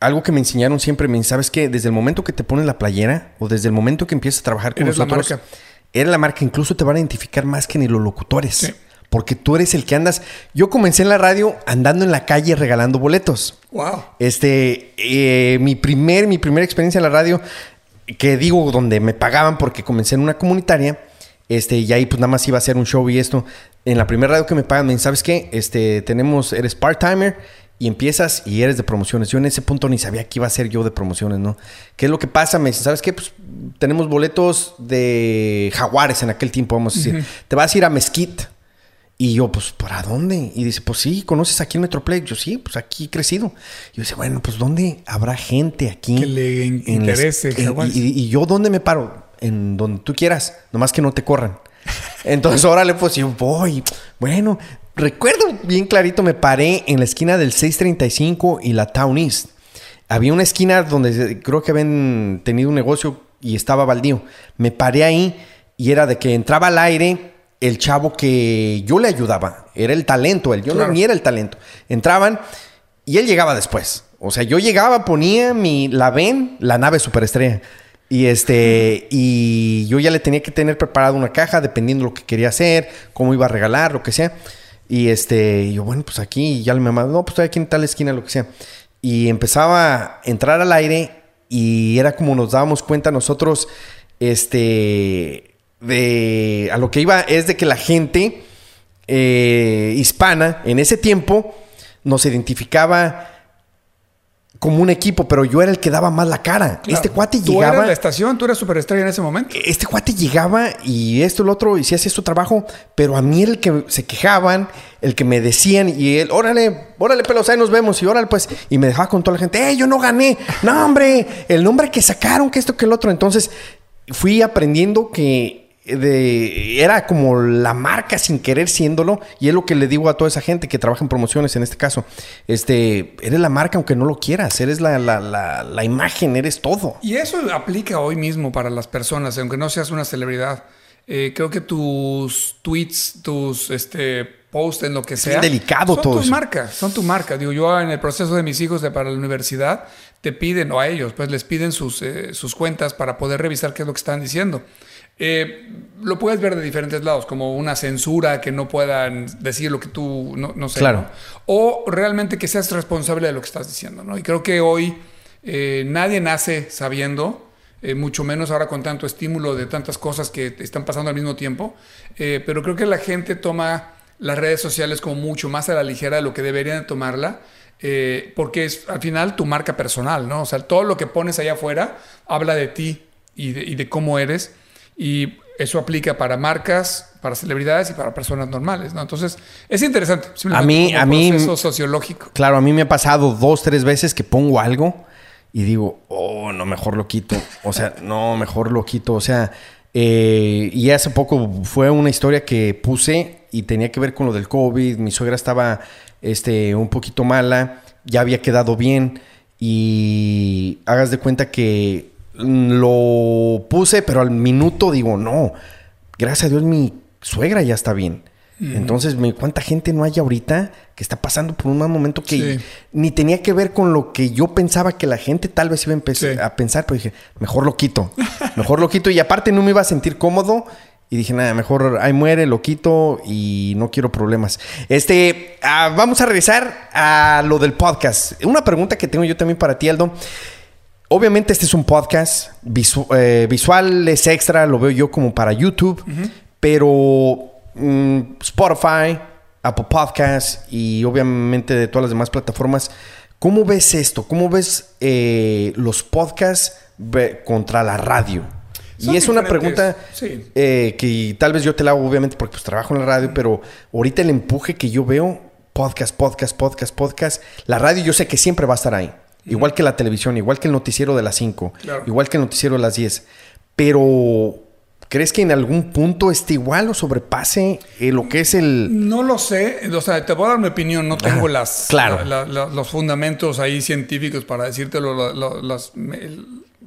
algo que me enseñaron siempre, me ¿sabes qué? Desde el momento que te pones la playera o desde el momento que empiezas a trabajar con Eres la nosotros, marca. eres la marca. Incluso te van a identificar más que ni los locutores. Sí. Porque tú eres el que andas. Yo comencé en la radio andando en la calle regalando boletos. wow. Este, eh, mi primer, mi primera experiencia en la radio, que digo, donde me pagaban porque comencé en una comunitaria, este, y ahí pues nada más iba a hacer un show y esto. En la primera radio que me pagan, me dicen, ¿sabes qué? Este, tenemos, eres part-timer y empiezas y eres de promociones. Yo en ese punto ni sabía que iba a ser yo de promociones, ¿no? ¿Qué es lo que pasa? Me dicen, ¿sabes qué? Pues tenemos boletos de jaguares en aquel tiempo, vamos a decir. Te vas a ir a Mesquite. Y yo, pues, ¿para dónde? Y dice, pues sí, ¿conoces aquí el Metroplex? Yo, sí, pues aquí he crecido. Y yo dice, bueno, pues ¿dónde habrá gente aquí? Que le en interese, en- y yo, ¿dónde me paro? En donde tú quieras, nomás que no te corran. *laughs* Entonces, órale, pues yo voy. Bueno, recuerdo bien clarito, me paré en la esquina del 635 y la Town East. Había una esquina donde creo que habían tenido un negocio y estaba baldío. Me paré ahí y era de que entraba al aire el chavo que yo le ayudaba. Era el talento, él. Yo Claro. no ni era el talento. Entraban y él llegaba después. O sea, yo llegaba, ponía mi la ven, la nave superestrella. Y este, y yo ya le tenía que tener preparada una caja dependiendo de lo que quería hacer, cómo iba a regalar, lo que sea. Y este, yo, bueno, pues aquí ya le mamá, no, pues estoy aquí en tal esquina, lo que sea. Y empezaba a entrar al aire y era como nos dábamos cuenta nosotros, este, de, a lo que iba es de que la gente eh, hispana en ese tiempo nos identificaba como un equipo, pero yo era el que daba más la cara. Claro. Este cuate Tú llegaba. eras la estación, tú eras superestrella en ese momento. Este cuate llegaba y esto, el otro, y si hacía su trabajo, pero a mí era el que se quejaban, el que me decían, y él, órale, órale, pelos, ahí nos vemos, y órale, pues, y me dejaba con toda la gente, ¡eh, yo no gané! ¡No, hombre! El nombre que sacaron, que esto, que el otro. Entonces, fui aprendiendo que de, era como la marca sin querer siéndolo, y es lo que le digo a toda esa gente que trabaja en promociones en este caso. Este, eres la marca aunque no lo quieras, eres la, la, la, la imagen, eres todo. Y eso aplica hoy mismo para las personas, aunque no seas una celebridad. Eh, creo que tus tweets, tus este, posts en lo que sea. delicado son todo tus eso. marcas, son tu marca. Digo, yo en el proceso de mis hijos de para la universidad, te piden, o a ellos, pues les piden sus, eh, sus cuentas para poder revisar qué es lo que están diciendo. Eh, lo puedes ver de diferentes lados, como una censura que no puedan decir lo que tú no, no sé. Claro. ¿no? O realmente que seas responsable de lo que estás diciendo, ¿no? Y creo que hoy eh, nadie nace sabiendo, eh, mucho menos ahora con tanto estímulo de tantas cosas que están pasando al mismo tiempo, pero creo que la gente toma las redes sociales como mucho más a la ligera de lo que deberían tomarla. Eh, porque es al final tu marca personal, ¿no? O sea, todo lo que pones allá afuera habla de ti y de, y de cómo eres. Y eso aplica para marcas, para celebridades y para personas normales, ¿no? Entonces, es interesante. A mí, a mí, proceso sociológico. Claro, a mí me ha pasado dos, tres veces que pongo algo y digo, oh, no, mejor lo quito. O sea, *laughs* no, mejor lo quito. O sea, eh, y hace poco fue una historia que puse y tenía que ver con lo del COVID. Mi suegra estaba este, un poquito mala, ya había quedado bien y hagas de cuenta que lo puse, pero al minuto digo, no, gracias a Dios mi suegra ya está bien. Entonces, me, ¿cuánta gente no hay ahorita que está pasando por un mal momento que Sí. ni tenía que ver con lo que yo pensaba que la gente tal vez iba a empezar Sí. a pensar? Pero dije, mejor lo quito, mejor lo quito. Y aparte no me iba a sentir cómodo. Y dije, nada, mejor ahí muere, lo quito y no quiero problemas. Este, ah, vamos a regresar a lo del podcast. Una pregunta que tengo yo también para ti, Aldo. Obviamente este es un podcast, visu- eh, visual es extra, lo veo yo como para YouTube, pero mm, Spotify, Apple Podcasts y obviamente de todas las demás plataformas, ¿cómo ves esto? ¿Cómo ves eh, los podcasts contra la radio? Son y es una pregunta sí. eh, que tal vez yo te la hago obviamente porque pues trabajo en la radio, pero ahorita el empuje que yo veo, podcast, podcast, podcast, podcast, la radio yo sé que siempre va a estar ahí. Igual que la televisión, igual que el noticiero de las 5, Claro. igual que el noticiero de las 10. Pero, ¿crees que en algún punto esté igual o sobrepase eh, lo que es el... No lo sé, o sea, te voy a dar mi opinión, no tengo Ajá, las, claro. la- la- los fundamentos ahí científicos para decírtelo, las- me-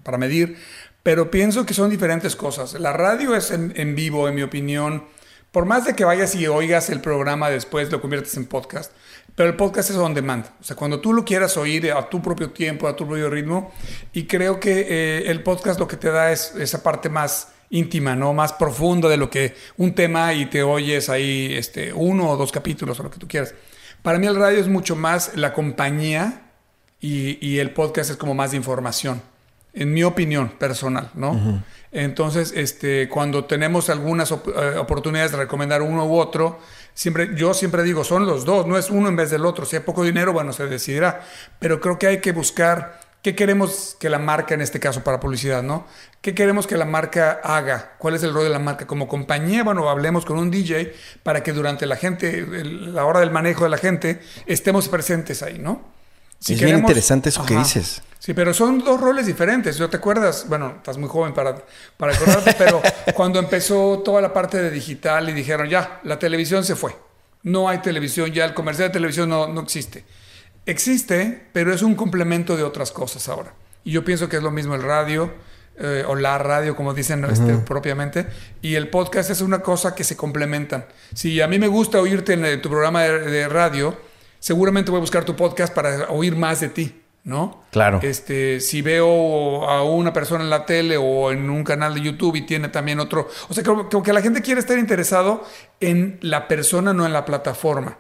para medir, pero pienso que son diferentes cosas. La radio es en, en vivo, en mi opinión, por más de que vayas y oigas el programa después, lo conviertes en podcast, pero el podcast es on demand, o sea, cuando tú lo quieras oír a tu propio tiempo, a tu propio ritmo, y creo que eh, el podcast lo que te da es esa parte más íntima, ¿no? Más profunda de lo que un tema y te oyes ahí este, uno o dos capítulos o lo que tú quieras. Para mí el radio es mucho más la compañía y, y el podcast es como más de información, en mi opinión personal, ¿no? Entonces, este, cuando tenemos algunas op- eh, oportunidades de recomendar uno u otro, siempre, yo siempre digo, son los dos, no es uno en vez del otro. Si hay poco dinero, bueno, se decidirá. Pero creo que hay que buscar qué queremos que la marca, en este caso para publicidad, ¿no? ¿Qué queremos que la marca haga? ¿Cuál es el rol de la marca? Como compañía, bueno, hablemos con un DJ para que durante la gente, el- la hora del manejo de la gente, estemos presentes ahí, ¿no? Si es bien interesante eso que dices. Sí, pero son dos roles diferentes. ¿Yo te acuerdas? Bueno, estás muy joven para, para acordarte, pero *laughs* cuando empezó toda la parte de digital y dijeron, ya, la televisión se fue. No hay televisión, ya el comercial de televisión no, no existe. Existe, pero es un complemento de otras cosas ahora. Y yo pienso que es lo mismo el radio, eh, o la radio, como dicen este, propiamente, y el podcast es una cosa que se complementan. Si a mí me gusta oírte en, eh, tu programa de, de radio, seguramente voy a buscar tu podcast para oír más de ti, ¿no? Claro. Este, si veo a una persona en la tele o en un canal de YouTube y tiene también otro, o sea, creo, creo que la gente quiere estar interesado en la persona, no en la plataforma,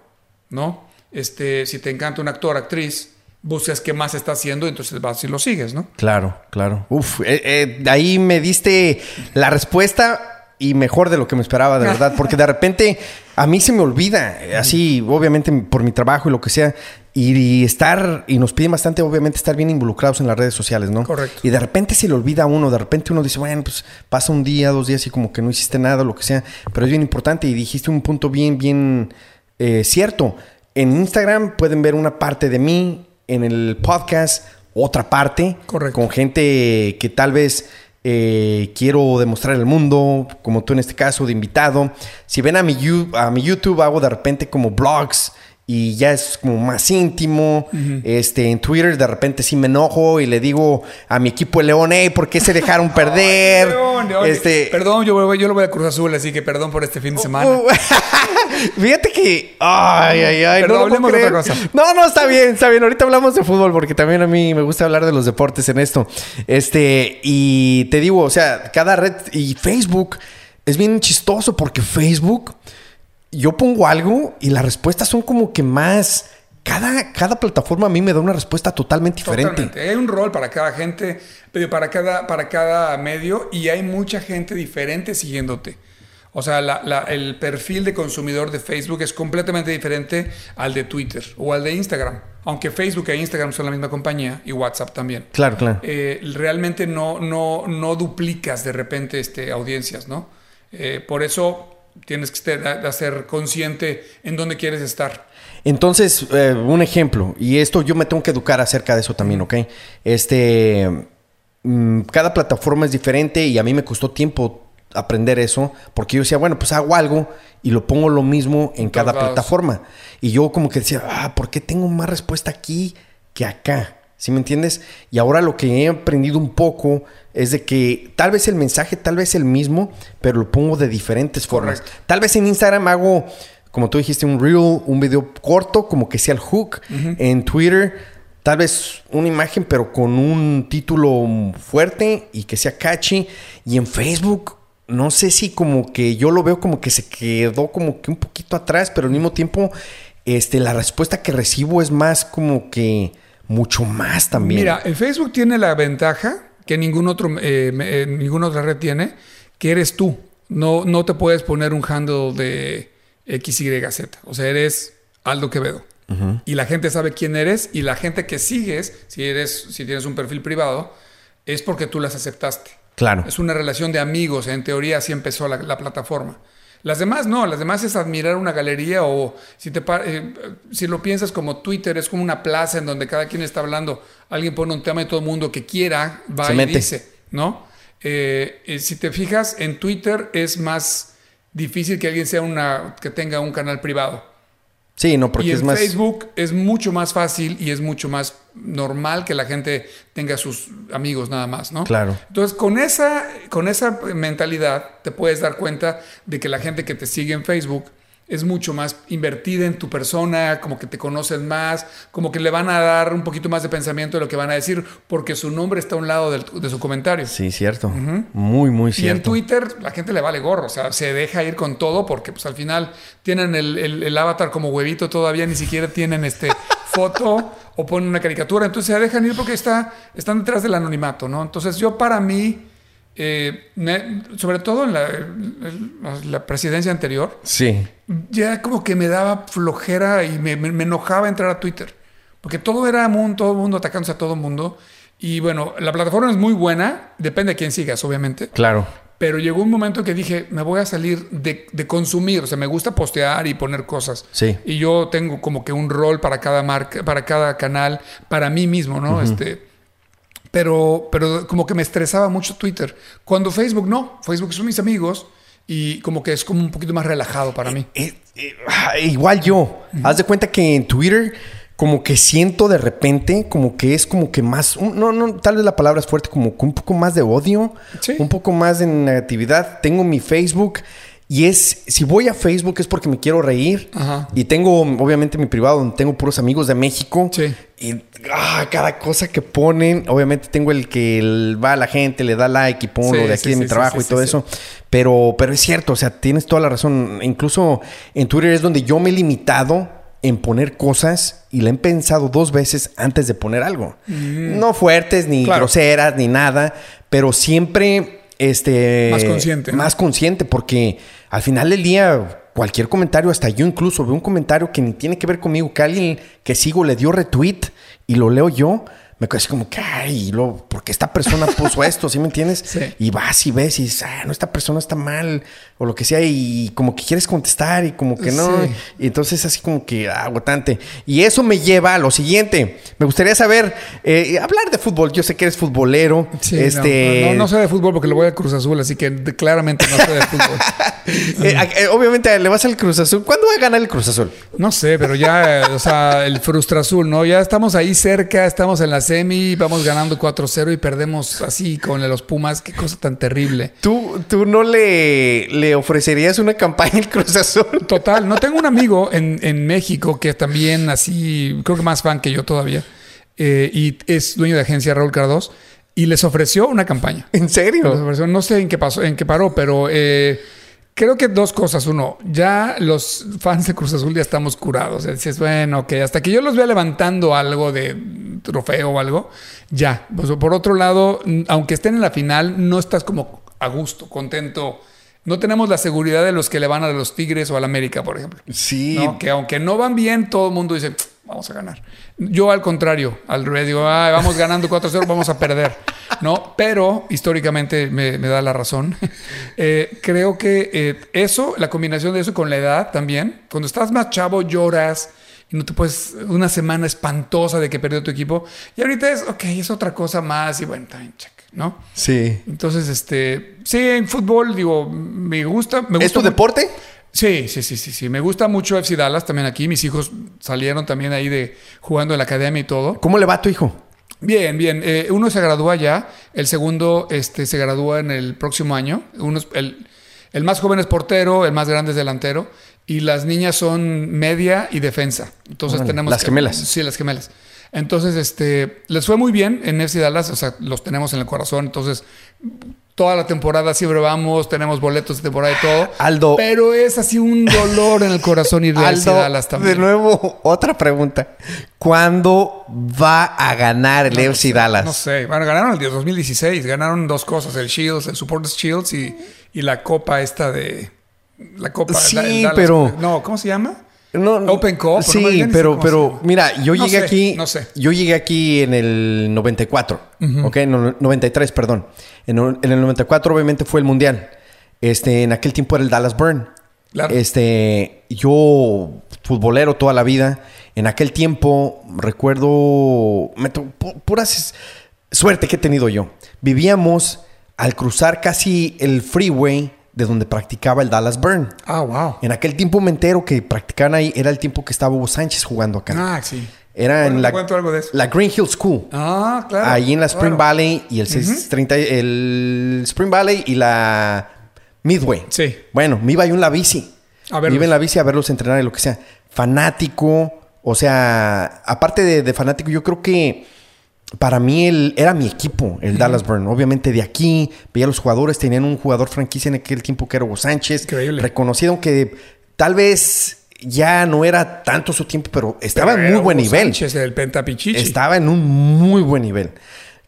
¿no? Este, si te encanta un actor, actriz, buscas qué más está haciendo, entonces vas y lo sigues, ¿no? Claro, claro. Uf, eh, eh, ahí me diste la respuesta y mejor de lo que me esperaba, de *laughs* verdad, porque de repente a mí se me olvida, eh, así, obviamente por mi trabajo y lo que sea, y, y estar, y nos piden bastante, obviamente, estar bien involucrados en las redes sociales, ¿no? Correcto. Y de repente se le olvida a uno, de repente uno dice, bueno, pues pasa un día, dos días y como que no hiciste nada, lo que sea, pero es bien importante y dijiste un punto bien, bien eh, cierto. En Instagram pueden ver una parte de mí, en el podcast otra parte, Correcto. con gente que tal vez eh, quiero demostrar al mundo, como tú en este caso, de invitado. Si ven a mi, a mi YouTube, hago de repente como blogs y ya es como más íntimo. este, en Twitter de repente sí me enojo y le digo a mi equipo de León, hey, ¿por qué se dejaron *laughs* perder? León, este, Perdón, yo, yo lo voy a Cruz Azul, así que perdón por este fin de semana. Uh, *laughs* Fíjate que. Ay, ay, ay. Pero no hablemos de otra cosa. No, no, está bien, está bien. Ahorita hablamos de fútbol porque también a mí me gusta hablar de los deportes en esto. Este, y te digo, o sea, cada red y Facebook es bien chistoso porque Facebook, yo pongo algo y las respuestas son como que más. Cada, cada plataforma a mí me da una respuesta totalmente diferente. Totalmente. Hay un rol para cada gente, pero para cada, para cada medio y hay mucha gente diferente siguiéndote. O sea, la- la- el perfil de consumidor de Facebook es completamente diferente al de Twitter o al de Instagram. Aunque Facebook e Instagram son la misma compañía y WhatsApp también. Claro, claro. Eh, realmente no, no, no duplicas de repente este, audiencias, ¿no? Eh, por eso tienes que ser consciente en dónde quieres estar. Entonces, eh, un ejemplo, y esto yo me tengo que educar acerca de eso también, ¿ok? Este, mm, cada plataforma es diferente y a mí me costó tiempo aprender eso, porque yo decía, bueno, pues hago algo y lo pongo lo mismo en cada todos lados. plataforma. Y yo como que decía, ah, ¿por qué tengo más respuesta aquí que acá? ¿Sí me entiendes? Y ahora lo que he aprendido un poco es de que tal vez el mensaje, tal vez el mismo, pero lo pongo de diferentes formas. Tal vez en Instagram hago, como tú dijiste, un reel, un video corto, como que sea el hook. En Twitter, tal vez una imagen, pero con un título fuerte y que sea catchy. Y en Facebook, no sé si como que yo lo veo como que se quedó como que un poquito atrás, pero al mismo tiempo, este, la respuesta que recibo es más como que mucho más también. Mira, en Facebook tiene la ventaja que ningún otro, eh, eh, ninguna otra red tiene, que eres tú. No, no te puedes poner un handle de XYZ. O sea, eres Aldo Quevedo. Y la gente sabe quién eres y la gente que sigues, si, eres, si tienes un perfil privado, es porque tú las aceptaste. Claro. Es una relación de amigos, en teoría así empezó la, la plataforma. Las demás no, las demás es admirar una galería o si, te, eh, si lo piensas como Twitter, es como una plaza en donde cada quien está hablando, alguien pone un tema y todo el mundo que quiera va Se y dice, ¿no? Eh, eh, si te fijas, en Twitter es más difícil que alguien sea una, que tenga un canal privado. Sí, no, porque y en es más... Facebook es mucho más fácil y es mucho más normal que la gente tenga sus amigos nada más, ¿no? Claro. Entonces, con esa, con esa mentalidad te puedes dar cuenta de que la gente que te sigue en Facebook es mucho más invertida en tu persona, como que te conocen más, como que le van a dar un poquito más de pensamiento de lo que van a decir, porque su nombre está a un lado del- de su comentario. Sí, cierto. Muy, muy Y en cierto. Twitter la gente le vale gorro, o sea, se deja ir con todo porque pues al final tienen el, el- el avatar como huevito todavía, ni siquiera tienen este *laughs* foto o ponen una caricatura, entonces se dejan ir porque está, están detrás del anonimato, ¿no? Entonces yo para mí, eh, me- sobre todo en la, en la presidencia anterior, Sí. ya como que me daba flojera y me, me- me enojaba entrar a Twitter. Porque todo era mundo, todo el mundo atacándose a todo el mundo. Y bueno, la plataforma es muy buena, depende de quién sigas, obviamente. Claro. Pero llegó un momento que dije, me voy a salir de, de consumir. O sea, me gusta postear y poner cosas. Sí. Y yo tengo como que un rol para cada marca, para cada canal, para mí mismo, ¿no? Este. Pero, pero como que me estresaba mucho Twitter. Cuando Facebook no, Facebook son mis amigos y como que es como un poquito más relajado para mí. Eh, eh, ah, igual yo. Haz de cuenta que en Twitter, como que siento de repente, como que es como que más. un- No, no, tal vez la palabra es fuerte, como que un poco más de odio, Sí. un poco más de negatividad. Tengo mi Facebook. Y es, si voy a Facebook es porque me quiero reír. Ajá. Y tengo, obviamente, mi privado donde tengo puros amigos de México. Sí. Y ah, cada cosa que ponen, obviamente tengo el que el- va a la gente, le da like y pongo Sí, lo de aquí sí, de mi trabajo y todo eso. Pero, pero es cierto, o sea, tienes toda la razón. Incluso en Twitter es donde yo me he limitado en poner cosas y le he pensado dos veces antes de poner algo. No fuertes, ni Mm. Claro. groseras, ni nada, pero siempre este Más consciente. Más consciente, porque al final del día, cualquier comentario, hasta yo incluso veo un comentario que ni tiene que ver conmigo, que alguien que sigo le dio retweet y lo leo yo. Me quedo así como que, ay, lo, ¿por qué esta persona puso esto? ¿Sí me entiendes? *laughs* Sí. Y vas y ves y dices, ah, no, esta persona está mal o lo que sea y como que quieres contestar y como que no. Sí. Y entonces así como que ah, agotante. Y eso me lleva a lo siguiente. Me gustaría saber, eh, hablar de fútbol. Yo sé que eres futbolero. Sí, este, no, no, no sé de fútbol porque le voy a Cruz Azul, así que claramente no sé de fútbol. *laughs* Eh, eh, obviamente le vas al Cruz Azul. ¿Cuándo va a ganar el Cruz Azul? No sé, pero ya, o sea, el Frustra Azul, ¿no? Ya estamos ahí cerca, estamos en la semi, vamos ganando 4-0 y perdemos así con los Pumas. Qué cosa tan terrible. ¿Tú, tú no le, le ofrecerías una campaña al Cruz Azul? Total, no tengo un amigo en, en México que también así, creo que más fan que yo todavía, eh, y es dueño de agencia Raúl Cardos, y les ofreció una campaña. ¿En serio? ofreció- no sé en qué pasó, en qué paró, pero eh, creo que dos cosas. Uno, ya los fans de Cruz Azul ya estamos curados. Dices, bueno, ok, hasta que yo los vea levantando algo de trofeo o algo, ya. Pues, por otro lado, aunque estén en la final, no estás como a gusto, contento no tenemos la seguridad de los que le van a los Tigres o al América, por ejemplo. Sí. ¿no? Que aunque no van bien, todo el mundo dice, vamos a ganar. Yo al contrario, al revés, digo, "Ah, vamos ganando 4-0, vamos a perder. *laughs* ¿no? Pero históricamente me, me da la razón. *laughs* Eh, creo que eh, eso, la combinación de eso con la edad también, cuando estás más chavo lloras y no te puedes, una semana espantosa de que perdió tu equipo, y ahorita es, ok, es otra cosa más y bueno, también check, ¿no? Sí. Entonces, este, sí, en fútbol, digo, me gusta. Me gusta ¿Es tu deporte? Sí, sí, sí, sí, sí. Me gusta mucho FC Dallas también aquí. Mis hijos salieron también ahí de jugando en la academia y todo. ¿Cómo le va a tu hijo? Bien, bien. Eh, uno se gradúa ya, el segundo este, se gradúa en el próximo año. Uno es- el, el más joven es portero, el más grande es delantero. Y las niñas son media y defensa. Entonces tenemos. las que- gemelas. Sí, las gemelas. Entonces, este, les fue muy bien en FC Dallas, o sea, los tenemos en el corazón. Entonces, toda la temporada siempre vamos, tenemos boletos de temporada y todo. Aldo. Pero es así un dolor en el corazón ir de FC Aldo, Dallas también. de nuevo, otra pregunta. ¿Cuándo va a ganar el FC Dallas? No sé, bueno, ganaron el día 2016, ganaron dos cosas, el Shields, el Supporters Shields y, y la copa esta de... La copa... Sí, el Dallas- pero- No, ¿cómo se llama? No. Open Cup, Sí, pero, pero mira, yo No llegué sé, aquí. no sé. Yo llegué aquí en el 94. Ok, no, 93, perdón. En, el- en el 94, obviamente, fue el mundial. Este, en aquel tiempo era el Dallas Burn. Claro. Este, yo, futbolero toda la vida. En aquel tiempo, recuerdo. me to- pu- puras suerte que he tenido yo. Vivíamos al cruzar casi el freeway de donde practicaba el Dallas Burn. Ah, wow. En aquel tiempo me entero que practicaban ahí, era el tiempo que estaba Hugo Sánchez jugando acá. Ah, sí. era Bueno, en la, algo de eso. la Green Hill School. Ah, claro. ahí en la Spring claro. Valley y el 630, el Spring Valley y la Midway. Sí. Bueno, me iba yo en la bici. A Me verlos. iba en la bici a verlos entrenar y lo que sea. Fanático. O sea, aparte de, de fanático, yo creo que para mí el, era mi equipo, el Dallas Burn. Obviamente de aquí, veía a los jugadores, tenían un jugador franquicia en aquel tiempo que era Hugo Sánchez. Increíble. Reconocido que tal vez ya no era tanto su tiempo, pero estaba Pero en muy buen nivel. Sánchez, el pentapichichi. Estaba en un muy buen nivel.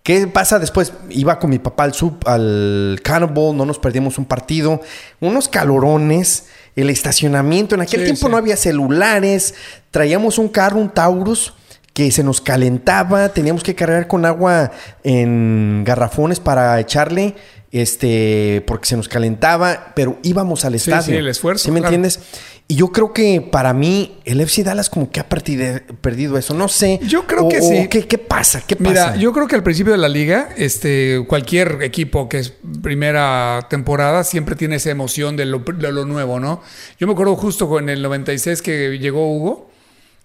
¿Qué pasa después? Iba con mi papá al sub, al Cannibal, no nos perdimos un partido, unos calorones, el estacionamiento. En aquel Sí, tiempo sí. no había celulares, traíamos un carro, un Taurus, que se nos calentaba, teníamos que cargar con agua en garrafones para echarle, este, porque se nos calentaba, pero íbamos al estadio. sí, el esfuerzo, ¿Sí me claro. entiendes? Y yo creo que para mí el FC Dallas como que ha perdido, perdido eso. No sé. Yo creo O- que sí. ¿qué, qué pasa? ¿Qué pasa? Mira, yo creo que al principio de la liga, este, cualquier equipo que es primera temporada siempre tiene esa emoción de lo, de lo nuevo, ¿no? Yo me acuerdo justo en el 96 que llegó Hugo,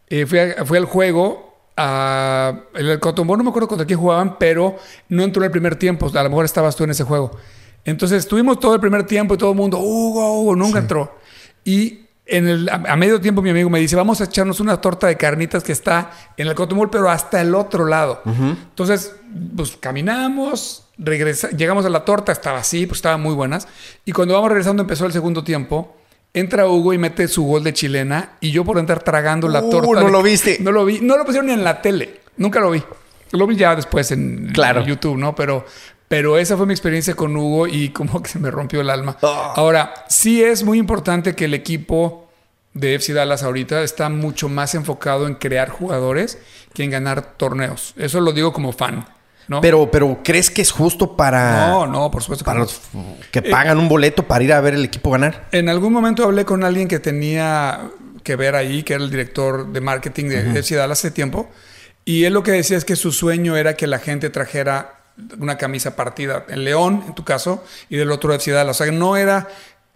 eh, fui, a- fui al juego, a, el Cotombo, no me acuerdo contra quién jugaban, pero no entró el primer tiempo, a lo mejor estabas tú en ese juego. Entonces estuvimos todo el primer tiempo y todo el mundo, Hugo, Hugo, nunca entró. Y en el, a, a medio tiempo mi amigo me dice, vamos a echarnos una torta de carnitas que está en el Cotomol, pero hasta el otro lado. Entonces, pues caminamos, regresa, llegamos a la torta, estaba así, pues estaban muy buenas. Y cuando vamos regresando empezó el segundo tiempo. Entra Hugo y mete su gol de chilena y yo por entrar tragando la Uh, torta. ¿no de- lo viste? No lo vi. No lo pusieron ni en la tele. Nunca lo vi. Lo vi ya después en, en Claro. YouTube, ¿no? Pero, pero esa fue mi experiencia con Hugo y como que se me rompió el alma. Ah. Ahora, sí es muy importante que el equipo de FC Dallas ahorita está mucho más enfocado en crear jugadores que en ganar torneos. Eso lo digo como fan, ¿no? Pero, pero ¿crees que es justo para, no, no, por supuesto que para no. los que pagan un boleto para ir a ver el equipo ganar? En algún momento hablé con alguien que tenía que ver ahí, que era el director de marketing de FC Dallas hace tiempo, y él lo que decía es que su sueño era que la gente trajera una camisa partida en León, en tu caso, y del otro FC Dallas. O sea, que no era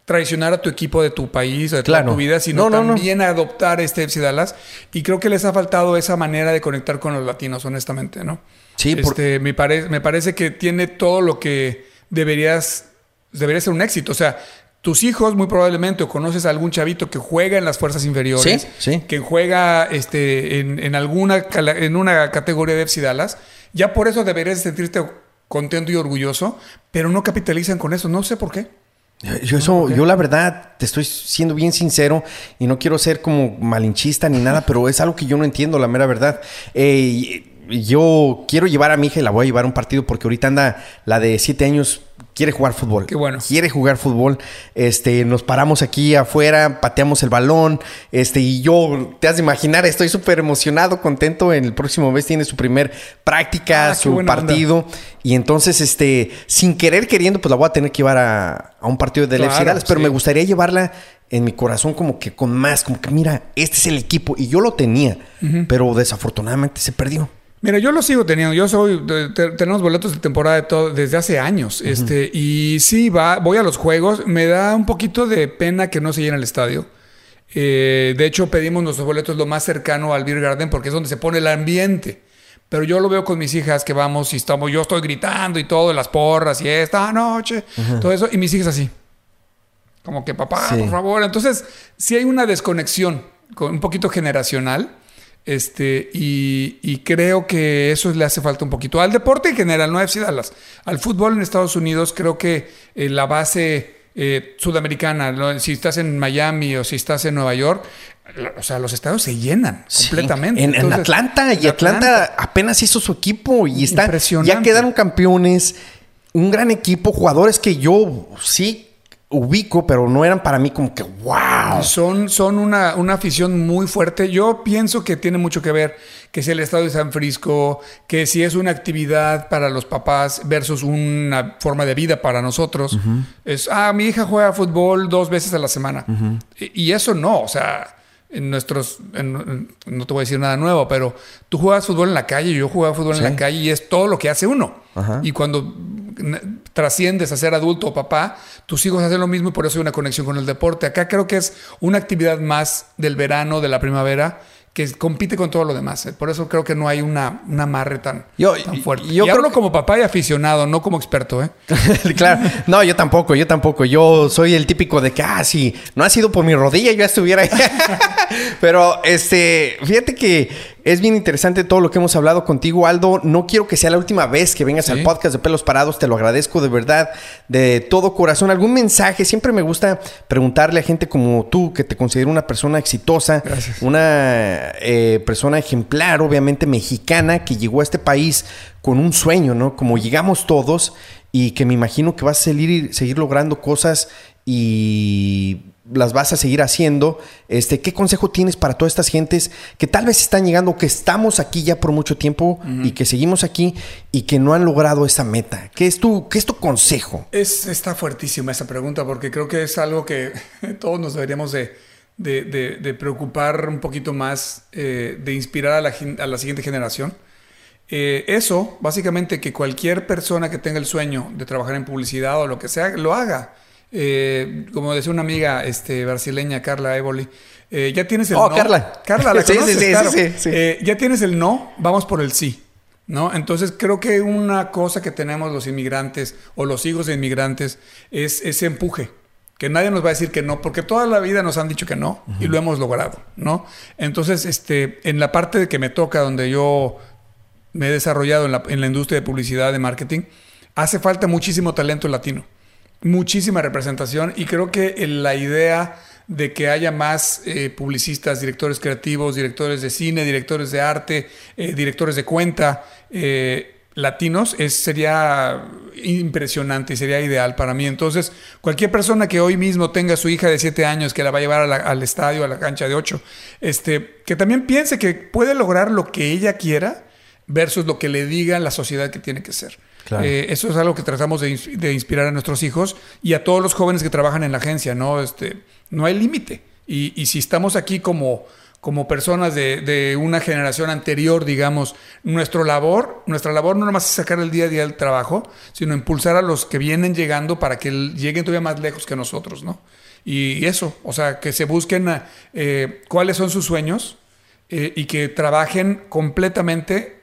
traicionar a tu equipo de tu país o de toda tu vida, sino No, no, no. también adoptar este FC Dallas. Y creo que les ha faltado esa manera de conectar con los latinos, honestamente, ¿no? Sí, por- Este, me, pare- me parece que tiene todo lo que deberías, debería ser un éxito. O sea, tus hijos muy probablemente o conoces a algún chavito que juega en las fuerzas inferiores, Sí, sí. que juega este, en, en alguna en una categoría de Dallas, ya por eso deberías sentirte contento y orgulloso, pero no capitalizan con eso. No sé por qué. Yo eso, yo la verdad, te estoy siendo bien sincero y no quiero ser como malinchista ni nada, pero es algo que yo no entiendo, la mera verdad. Eh, yo quiero llevar a mi hija y la voy a llevar a un partido porque ahorita anda la de siete años quiere jugar fútbol. Qué bueno. Quiere jugar fútbol. Este, nos paramos aquí afuera, pateamos el balón. Este, y yo, te has de imaginar, estoy súper emocionado, contento. En el próximo mes tiene su primer práctica, Ah, su partido. Y entonces, este, sin querer queriendo, pues la voy a tener que llevar a, a un partido del Claro, Dallas. Pero sí. me gustaría llevarla en mi corazón como que con más, como que mira, este es el equipo. Y yo lo tenía, pero desafortunadamente se perdió. Mira, yo lo sigo teniendo. Yo soy. te- te- tenemos boletos de temporada de todo, desde hace años. Este, y sí, va, voy a los juegos. Me da un poquito de pena que no se llene el estadio. Eh, de hecho, pedimos nuestros boletos lo más cercano al Beer Garden porque es donde se pone el ambiente. Pero yo lo veo con mis hijas que vamos y estamos, yo estoy gritando y todo, las porras y esta noche, todo eso, y mis hijas así. Como que papá, Sí. por favor. Entonces, sí hay una desconexión con un poquito generacional. Este, y, y creo que eso le hace falta un poquito al deporte en general, no a FC Dallas. Al fútbol en Estados Unidos, creo que eh, la base eh, sudamericana, ¿no? si estás en Miami o si estás en Nueva York, o sea, los estadios se llenan Sí. completamente. En, Atlanta, y en Atlanta, apenas hizo su equipo y está. Ya quedaron campeones, un gran equipo, jugadores que yo sí ubico, pero no eran para mí como que wow. Son, son una, una afición muy fuerte. Yo pienso que tiene mucho que ver que si el estado de San Frisco, que si es una actividad para los papás versus una forma de vida para nosotros. Es, ah, mi hija juega fútbol dos veces a la semana. y, y eso no, o sea, en nuestros, en- no te voy a decir nada nuevo, pero tú juegas fútbol en la calle, yo jugaba fútbol en la calle y es todo lo que hace uno. Ajá. Y cuando trasciendes a ser adulto o papá, tus hijos hacen lo mismo y por eso hay una conexión con el deporte. Acá creo que es una actividad más del verano, de la primera, que compite con todo lo demás. ¿eh? Por eso creo que no hay una, un amarre tan, Yo- tan fuerte. yo y hablo que- como papá y aficionado, no como experto. ¿eh? *laughs* claro, no, yo tampoco, yo tampoco. Yo soy el típico de que, ah, si no ha sido por mi rodilla, yo ya estuviera ahí. *laughs* Pero, este, fíjate que es bien interesante todo lo que hemos hablado contigo, Aldo. No quiero que sea la última vez que vengas Sí. al podcast de Pelos Parados. Te lo agradezco de verdad, de todo corazón. ¿Algún mensaje? Siempre me gusta preguntarle a gente como tú, que te considero una persona exitosa, Gracias. una eh, persona ejemplar, obviamente mexicana, que llegó a este país con un sueño, ¿no? Como llegamos todos y que me imagino que vas a seguir, seguir logrando cosas y las vas a seguir haciendo. Este, ¿Qué consejo tienes para todas estas gentes que tal vez están llegando, que estamos aquí ya por mucho tiempo y que seguimos aquí y que no han logrado esa meta? ¿Qué es tu, qué es tu consejo? Es, está fuertísima esa pregunta porque creo que es algo que *laughs* todos nos deberíamos de, de- de- de preocupar un poquito más, eh, de inspirar a la, a la siguiente generación. Eh, eso, básicamente, que cualquier persona que tenga el sueño de trabajar en publicidad o lo que sea, lo haga. Eh, como decía una amiga este, brasileña, Carla Évoli, eh, ya tienes el Oh, no. Carla. Carla, ¿la *laughs* Sí, conoces? sí, sí, Claro. sí, sí. Eh, ya tienes el no, vamos por el sí. ¿No? Entonces creo que una cosa que tenemos los inmigrantes o los hijos de inmigrantes es ese empuje, que nadie nos va a decir que no, porque toda la vida nos han dicho que no y lo hemos logrado, ¿no? Entonces, este, en la parte de que me toca, donde yo me he desarrollado en la, en la industria de publicidad, de marketing, hace falta muchísimo talento latino, muchísima representación y creo que en la idea de que haya más eh, publicistas, directores creativos, directores de cine, directores de arte, eh, directores de cuenta, eh, latinos, es, sería impresionante y sería ideal para mí. Entonces, cualquier persona que hoy mismo tenga su hija de 7 años, que la va a llevar a al estadio, a la cancha de 8, este, que también piense que puede lograr lo que ella quiera versus lo que le diga la sociedad que tiene que ser. Eh, eso es algo que tratamos de, ins- de inspirar a nuestros hijos y a todos los jóvenes que trabajan en la agencia, ¿no? Este, no hay límite. Y, si estamos aquí como, como personas de, una generación anterior, digamos, nuestro labor, nuestra labor no nomás es sacar el día a día del trabajo, sino impulsar a los que vienen llegando para que lleguen todavía más lejos que nosotros, ¿no? Y eso, o sea, que se busquen eh, cuáles son sus sueños eh, y que trabajen completamente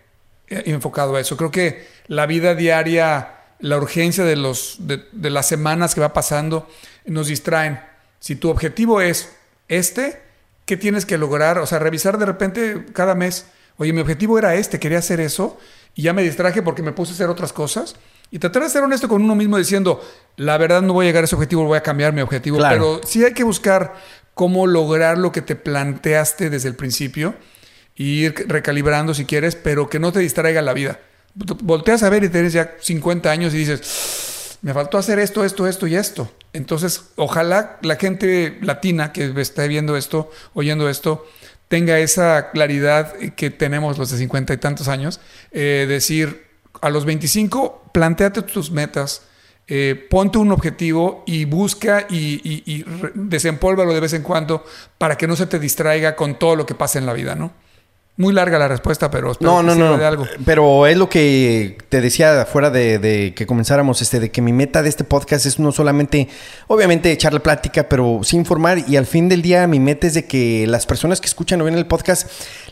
enfocado a eso. Creo que la vida diaria, la urgencia de, los, de, de las semanas que va pasando, nos distraen. Si tu objetivo es este, ¿qué tienes que lograr? O sea, revisar de repente cada mes, oye, mi objetivo era este, quería hacer eso, y ya me distraje porque me puse a hacer otras cosas. Y tratar de ser honesto con uno mismo diciendo, la verdad no voy a llegar a ese objetivo, voy a cambiar mi objetivo. Claro. Pero sí hay que buscar cómo lograr lo que te planteaste desde el principio y ir recalibrando si quieres, pero que no te distraiga la vida. Volteas a ver y tienes ya 50 años y dices, me faltó hacer esto, esto, esto y esto. Entonces, ojalá la gente latina que esté viendo esto, oyendo esto, tenga esa claridad que tenemos los de 50 y tantos años, eh, decir, a los 25, planteate tus metas, eh, ponte un objetivo y busca y, y, desempólvalo de vez en cuando para que no se te distraiga con todo lo que pasa en la vida, ¿no? Muy larga la respuesta, pero no, no, no. De algo. Pero es lo que te decía fuera de, que comenzáramos, este, de que mi meta de este podcast es no solamente, obviamente, echar la plática, pero sí informar. Y al fin del día, mi meta es de que las personas que escuchan o ven el podcast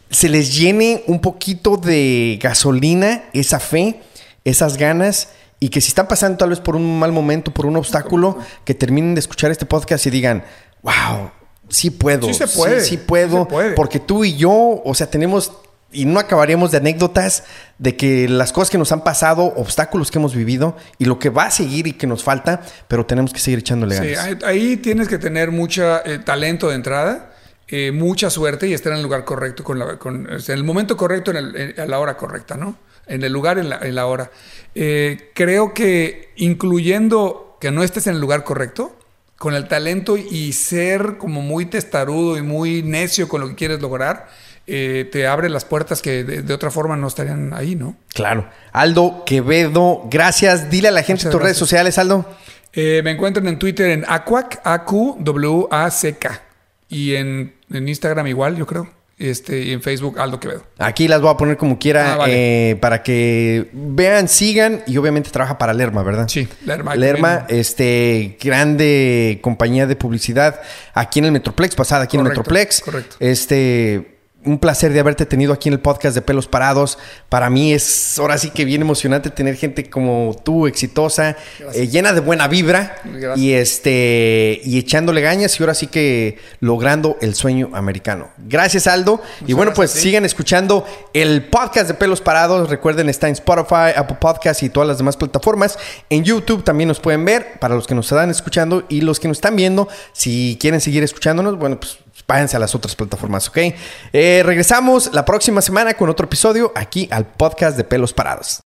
se les llene un poquito de gasolina, esa fe, esas ganas. Y que si están pasando tal vez por un mal momento, por un obstáculo, que terminen de escuchar este podcast y digan, wow, sí puedo. Sí se puede. Sí, puedo. Porque tú y yo, o sea, tenemos y no acabaríamos de anécdotas de que las cosas que nos han pasado, obstáculos que hemos vivido y lo que va a seguir y que nos falta, pero tenemos que seguir echándole ganas. Sí, ahí tienes que tener mucho eh, talento de entrada, eh, mucha suerte y estar en el lugar correcto, con, la, con en el momento correcto, en el, a la hora correcta, ¿no? En el lugar, en la, en la hora. Eh, creo que incluyendo que no estés en el lugar correcto, con el talento y ser como muy testarudo y muy necio con lo que quieres lograr, eh, te abre las puertas que de, otra forma no estarían ahí, ¿no? Claro. Aldo Quevedo, gracias. Dile a la gente tus redes sociales, Aldo. Eh, me encuentran en Twitter en Aquac, A-Q-W-A-C-K. Y en, en Instagram igual, yo creo este, y en Facebook Aldo Quevedo. Aquí las voy a poner como quiera ah, eh, para que vean, sigan y obviamente trabaja para Lerma, ¿verdad? Sí, Lerma. Lerma, este, grande compañía de publicidad aquí en el Metroplex, pasada aquí en el Metroplex. Correcto. Este un placer de haberte tenido aquí en el podcast de Pelos Parados. Para mí es ahora sí que bien emocionante tener gente como tú, exitosa, eh, llena de buena vibra y este y echándole gañas y ahora sí que logrando el sueño americano. Gracias Aldo. y bueno, pues sigan escuchando el podcast de Pelos Parados. Recuerden, está en Spotify, Apple Podcasts y todas las demás plataformas. En YouTube también nos pueden ver para los que nos están escuchando y los que nos están viendo. Si quieren seguir escuchándonos, bueno, pues váyanse a las otras plataformas, ¿ok? Eh, regresamos la próxima semana con otro episodio aquí al podcast de Pelos Parados.